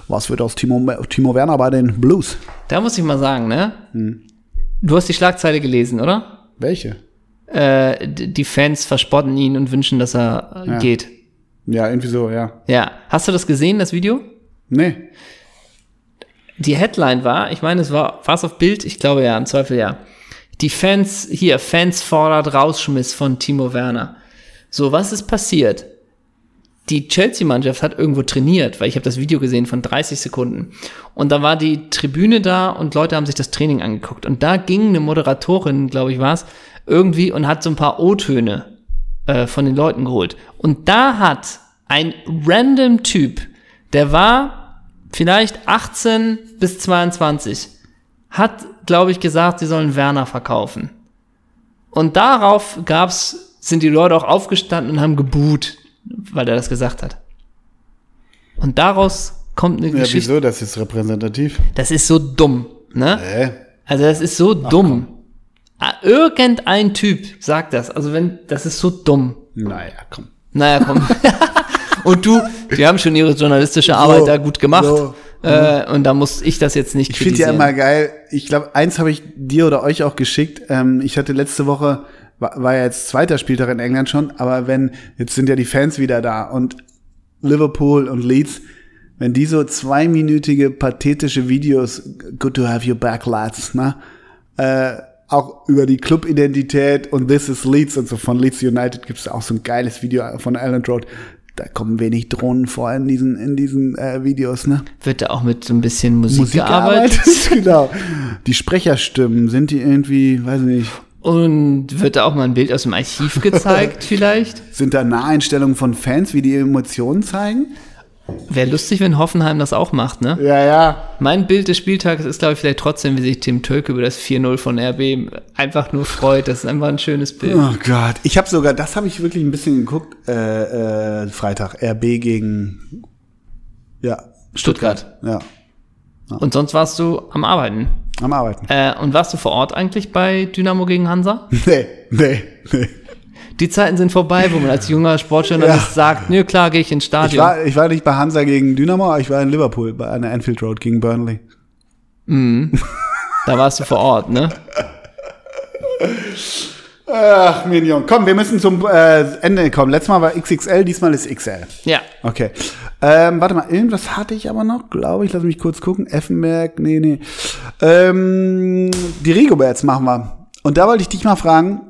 Was wird aus Timo, Timo Werner bei den Blues? Da muss ich mal sagen, ne? Hm. Du hast die Schlagzeile gelesen, oder? Welche? Äh, die Fans verspotten ihn und wünschen, dass er äh, Ja. geht. Ja, irgendwie so, ja. Ja. Hast du das gesehen, das Video? Nee. Die Headline war, ich meine, es war, war es auf Bild? Ich glaube ja, im Zweifel ja. Die Fans, hier, Fans fordert Rausschmiss von Timo Werner. So, was ist passiert? Die Chelsea-Mannschaft hat irgendwo trainiert, weil ich habe das Video gesehen von 30 Sekunden. Und da war die Tribüne da und Leute haben sich das Training angeguckt. Und da ging eine Moderatorin, glaube ich, war es, irgendwie und hat so ein paar O-Töne äh, von den Leuten geholt. Und da hat ein random Typ, der war vielleicht 18 bis 22, hat, glaube ich, gesagt, sie sollen Werner verkaufen. Und darauf gab's, sind die Leute auch aufgestanden und haben geboot, weil er das gesagt hat. Und daraus kommt eine Ja, Geschichte. wieso? Das ist repräsentativ. Das ist so dumm, ne? Hä? Also das ist so dumm. Ah, Irgendein Typ sagt das. Also wenn, das ist so dumm. Naja, komm. Naja, komm. und du, die haben schon ihre journalistische Arbeit da gut gemacht. so. Äh, und da muss ich das jetzt nicht Ich finde ja kritisieren. immer geil. Ich glaube, eins habe ich dir oder euch auch geschickt. Ähm, ich hatte letzte Woche war, war ja jetzt zweiter Spieltag in England schon, aber wenn, jetzt sind ja die Fans wieder da und Liverpool und Leeds, wenn die so zweiminütige pathetische Videos, good to have you back, lads, ne? Äh, auch über die Clubidentität und This is Leeds und so von Leeds United gibt es auch so ein geiles Video von Alan Road. Da kommen wenig Drohnen vor in diesen, in diesen äh, Videos, ne? Wird da auch mit so ein bisschen Musik, Musik gearbeitet? gearbeitet. genau. Die Sprecherstimmen, sind die irgendwie, weiß ich nicht, Und wird da auch mal ein Bild aus dem Archiv gezeigt, vielleicht? sind da Naheinstellungen von Fans, wie die Emotionen zeigen? Wäre lustig, wenn Hoffenheim das auch macht, ne? Ja, ja. Mein Bild des Spieltags ist, glaube ich, vielleicht trotzdem, wie sich Tim Tölke über das 4-0 von RB einfach nur freut. Das ist einfach ein schönes Bild. Oh Gott. Ich habe sogar, das habe ich wirklich ein bisschen geguckt, äh, äh, Freitag, RB gegen, ja, Stuttgart. ja, Und sonst warst du am Arbeiten. am Arbeiten. Äh, und warst du vor Ort eigentlich bei Dynamo gegen Hansa? Nee, nee, nee. Die Zeiten sind vorbei, wo man als junger Sportjournalist Ja. sagt, nö, klar, gehe ich ins Ich Stadion. war, ich war nicht bei Hansa gegen Dynamo, aber ich war in Liverpool bei einer Anfield Road gegen Burnley. da warst du vor Ort, ne? Ach, Minion. Komm, wir müssen zum äh, Ende kommen. Letztes Mal war XXL, diesmal ist XL. Ja. Okay. Ähm, warte mal, irgendwas hatte ich aber noch, glaube ich. Lass mich kurz gucken. Effenberg, nee, nee. Ähm, die Rigoberts machen wir. Und da wollte ich dich mal fragen,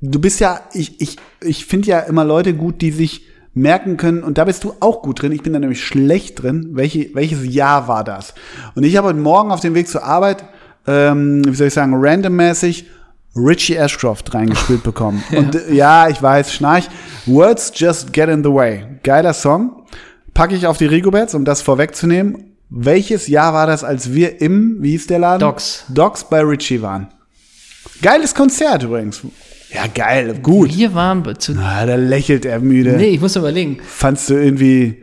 du bist ja, ich, ich, ich finde ja immer Leute gut, die sich merken können, und da bist du auch gut drin, ich bin da nämlich schlecht drin, welche, welches Jahr war das? Und ich habe heute Morgen auf dem Weg zur Arbeit, ähm, wie soll ich sagen, randommäßig Richie Ashcroft reingespielt bekommen. Und äh, ja, ich weiß, Schnarch. Words just get in the way. Geiler Song. Packe ich auf die Rigoberts, um das vorwegzunehmen. Welches Jahr war das, als wir im, wie hieß der Laden? Docs. Docs bei Richie waren. Geiles Konzert übrigens. Ja, geil, gut. Wir waren zu. Ah, da lächelt er müde. Nee, ich muss überlegen. Fandst du irgendwie,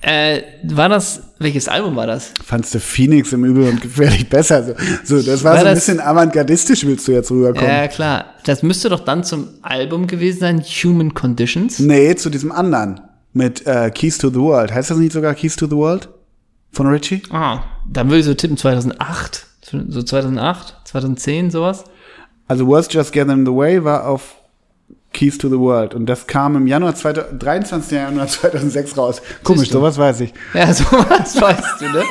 Äh, war das, welches Album war das? fandst du Phoenix im Übel und gefährlich besser? So, so das war, War so ein das- bisschen avantgardistisch, willst du jetzt rüberkommen? Ja, klar. Das müsste doch dann zum Album gewesen sein, Human Conditions. Nee, zu diesem anderen. Mit äh, Keys to the World. Heißt das nicht sogar Keys to the World? Von Richie? Ah, dann würde ich so tippen 2008. So 2008, 2010, sowas. Also Words Just Get in the Way war auf Keys to the World. Und das kam im Januar 2000, 23. Januar 2006 raus. Komisch, sowas weiß ich. Ja, sowas weißt du, ne?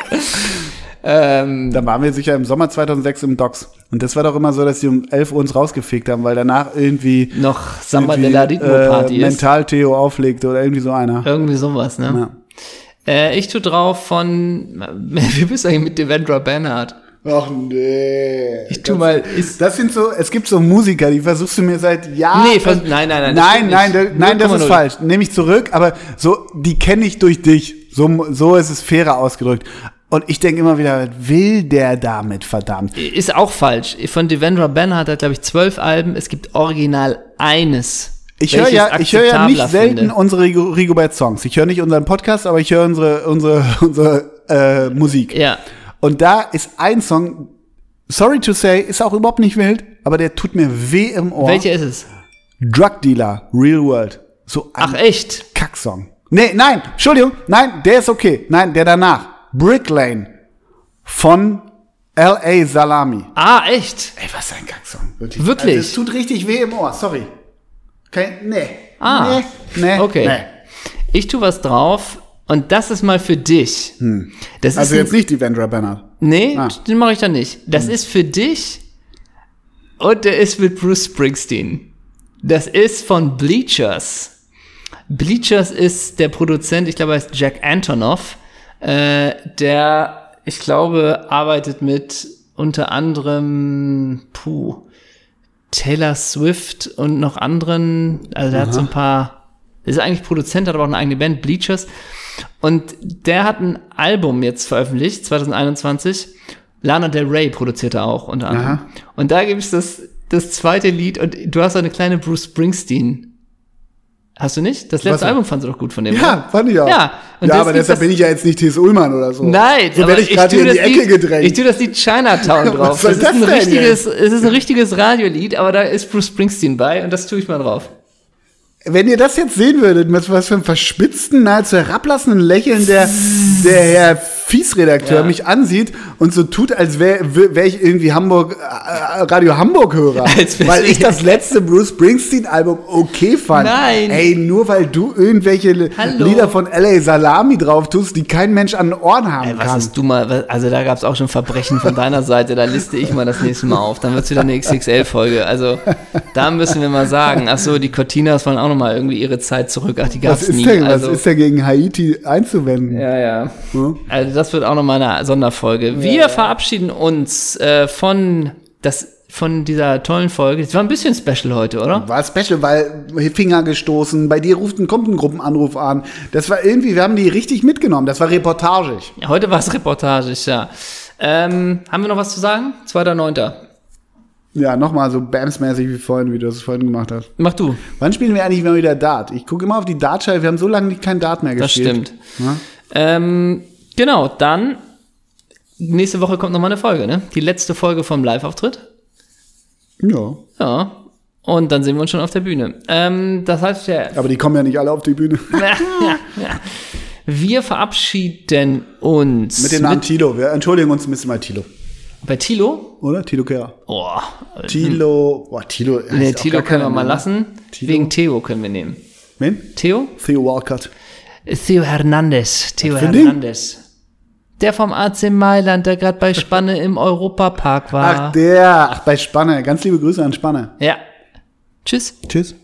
ähm, Da waren wir sicher im Sommer 2006 im Docks. Und das war doch immer so, dass die um 11 Uhr uns rausgefegt haben, weil danach irgendwie, noch Samba irgendwie della Ritmo Party äh, ist. Mental-Theo auflegte oder irgendwie so einer. Irgendwie sowas, ne? Äh, ich tu drauf von, wie bist du eigentlich mit Devendra Bernhardt? Ach nee. Ich tu mal, ist, Das sind so, es gibt so Musiker, die versuchst du mir seit Jahren. Nee, vers- nein, nein, nein, Nein, nein, da, nein, das ist 0,0. falsch. Nehme ich zurück, aber so, die kenne ich durch dich. So, so ist es fairer ausgedrückt. Und ich denke immer wieder, will der damit, verdammt? ist auch falsch. Von Devendra Bernhardt hat, glaube ich, zwölf Alben. Es gibt original eines. Ich höre ja, ich höre ja nicht selten finde. unsere Rigo- Rigobert-Songs. Ich höre nicht unseren Podcast, aber ich höre unsere, unsere, unsere äh, Musik. Ja. Und da ist ein Song, sorry to say, ist auch überhaupt nicht wild, aber der tut mir weh im Ohr. Welcher ist es? Drug Dealer, Real World. So ein Ach, echt? Kacksong. Nee, nein, Entschuldigung, nein, der ist okay. Nein, der danach. Brick Lane von L.A. Salami. Ah, echt? Ey, was ein Kacksong. Wirklich. Wirklich? Also, es tut richtig weh im Ohr, sorry. Okay, nee. Ah. Nee, nee. Okay. Nee. Ich tu was drauf und das ist mal für dich. Das Also ist jetzt nicht die Vendra Bernard. Nee, Ah. den mache ich dann nicht. Das ist für dich und der ist mit Bruce Springsteen. Das ist von Bleachers. Bleachers ist der Produzent, ich glaube, er ist Jack Antonoff, äh, der, ich glaube, arbeitet mit unter anderem, puh, Taylor Swift und noch anderen, also der hat so ein paar, ist eigentlich Produzent, hat aber auch eine eigene Band, Bleachers. Und der hat ein Album jetzt veröffentlicht, 2021. Lana Del Rey produzierte auch unter anderem. Aha. Und da gibt es das, das zweite Lied und du hast so eine kleine Bruce Springsteen. Hast du nicht? Das letzte Was? Album fandst du doch gut von dem. Ja, oder? fand ich auch. Ja, ja aber deshalb bin ich ja jetzt nicht T.S. Ullmann oder so. Nein, so werde ich gerade in die Ecke Lied- gedrängt. Ich tue das Lied Chinatown drauf. Was soll das, ist das ein denn richtiges, es ist ein richtiges Radiolied, aber da ist Bruce Springsteen bei und das tue ich mal drauf. Wenn ihr das jetzt sehen würdet, mit was für einem verspitzten, nahezu herablassenden Lächeln der, der Herr Fiesredakteur Ja. mich ansieht und so tut, als wäre wär ich irgendwie Hamburg, äh, Radio Hamburg Hörer. Als wär's weil ich das letzte Bruce Springsteen Album okay fand. Nein. Ey, nur weil du irgendwelche Hallo. Lieder von L.A. Salami drauf tust, die kein Mensch an den Ohren haben Ey, was kann. hast du mal, also da gab es auch schon Verbrechen von deiner Seite, da liste ich mal das nächste Mal auf, dann wird es wieder eine XXL-Folge. Also da müssen wir mal sagen, ach so, die Cortinas wollen auch nochmal irgendwie ihre Zeit zurück, ach, die gab Was es ist, nie. denn, also, was ist denn gegen Haiti einzuwenden? ja, ja. Hm? Also das wird auch nochmal eine Sonderfolge. Wir verabschieden uns äh, von, das, von dieser tollen Folge. Das war ein bisschen special heute, oder? War special, weil Finger gestoßen, bei dir ruft ein, kommt ein Gruppenanruf an. Das war irgendwie, wir haben die richtig mitgenommen. Das war reportagig. Ja, heute war es reportagisch, ja. Ähm, haben wir noch was zu sagen? 2.9. Ja, nochmal so Bams-mäßig wie vorhin, wie du das vorhin gemacht hast. Mach du. Wann spielen wir eigentlich mal wieder Dart? Ich gucke immer auf die Dartscheibe. Wir haben so lange kein Dart mehr Das gespielt. stimmt. Ja? Ähm, genau, dann nächste Woche kommt nochmal eine Folge, ne? Die letzte Folge vom Live-Auftritt. Ja. Ja. Und dann sehen wir uns schon auf der Bühne. Ähm, das heißt ja, Aber die kommen ja nicht alle auf die Bühne. wir verabschieden uns Mit dem Namen Tilo. Wir entschuldigen uns ein bisschen bei Tilo. Bei Tilo. Oder? Tilo Kehrer. Oh, Tilo. Boah, Tilo. nee, Tilo können wir mal ne? lassen. Tilo? Wegen Theo können wir nehmen. Wen? Theo? Theo Walcott. Theo Hernandez. Theo Was? Hernandez. Der vom AC Mailand, der gerade bei Spanne im Europapark war. Ach, der. Ach, bei Spanne. Ganz liebe Grüße an Spanne. Ja. Tschüss. Tschüss.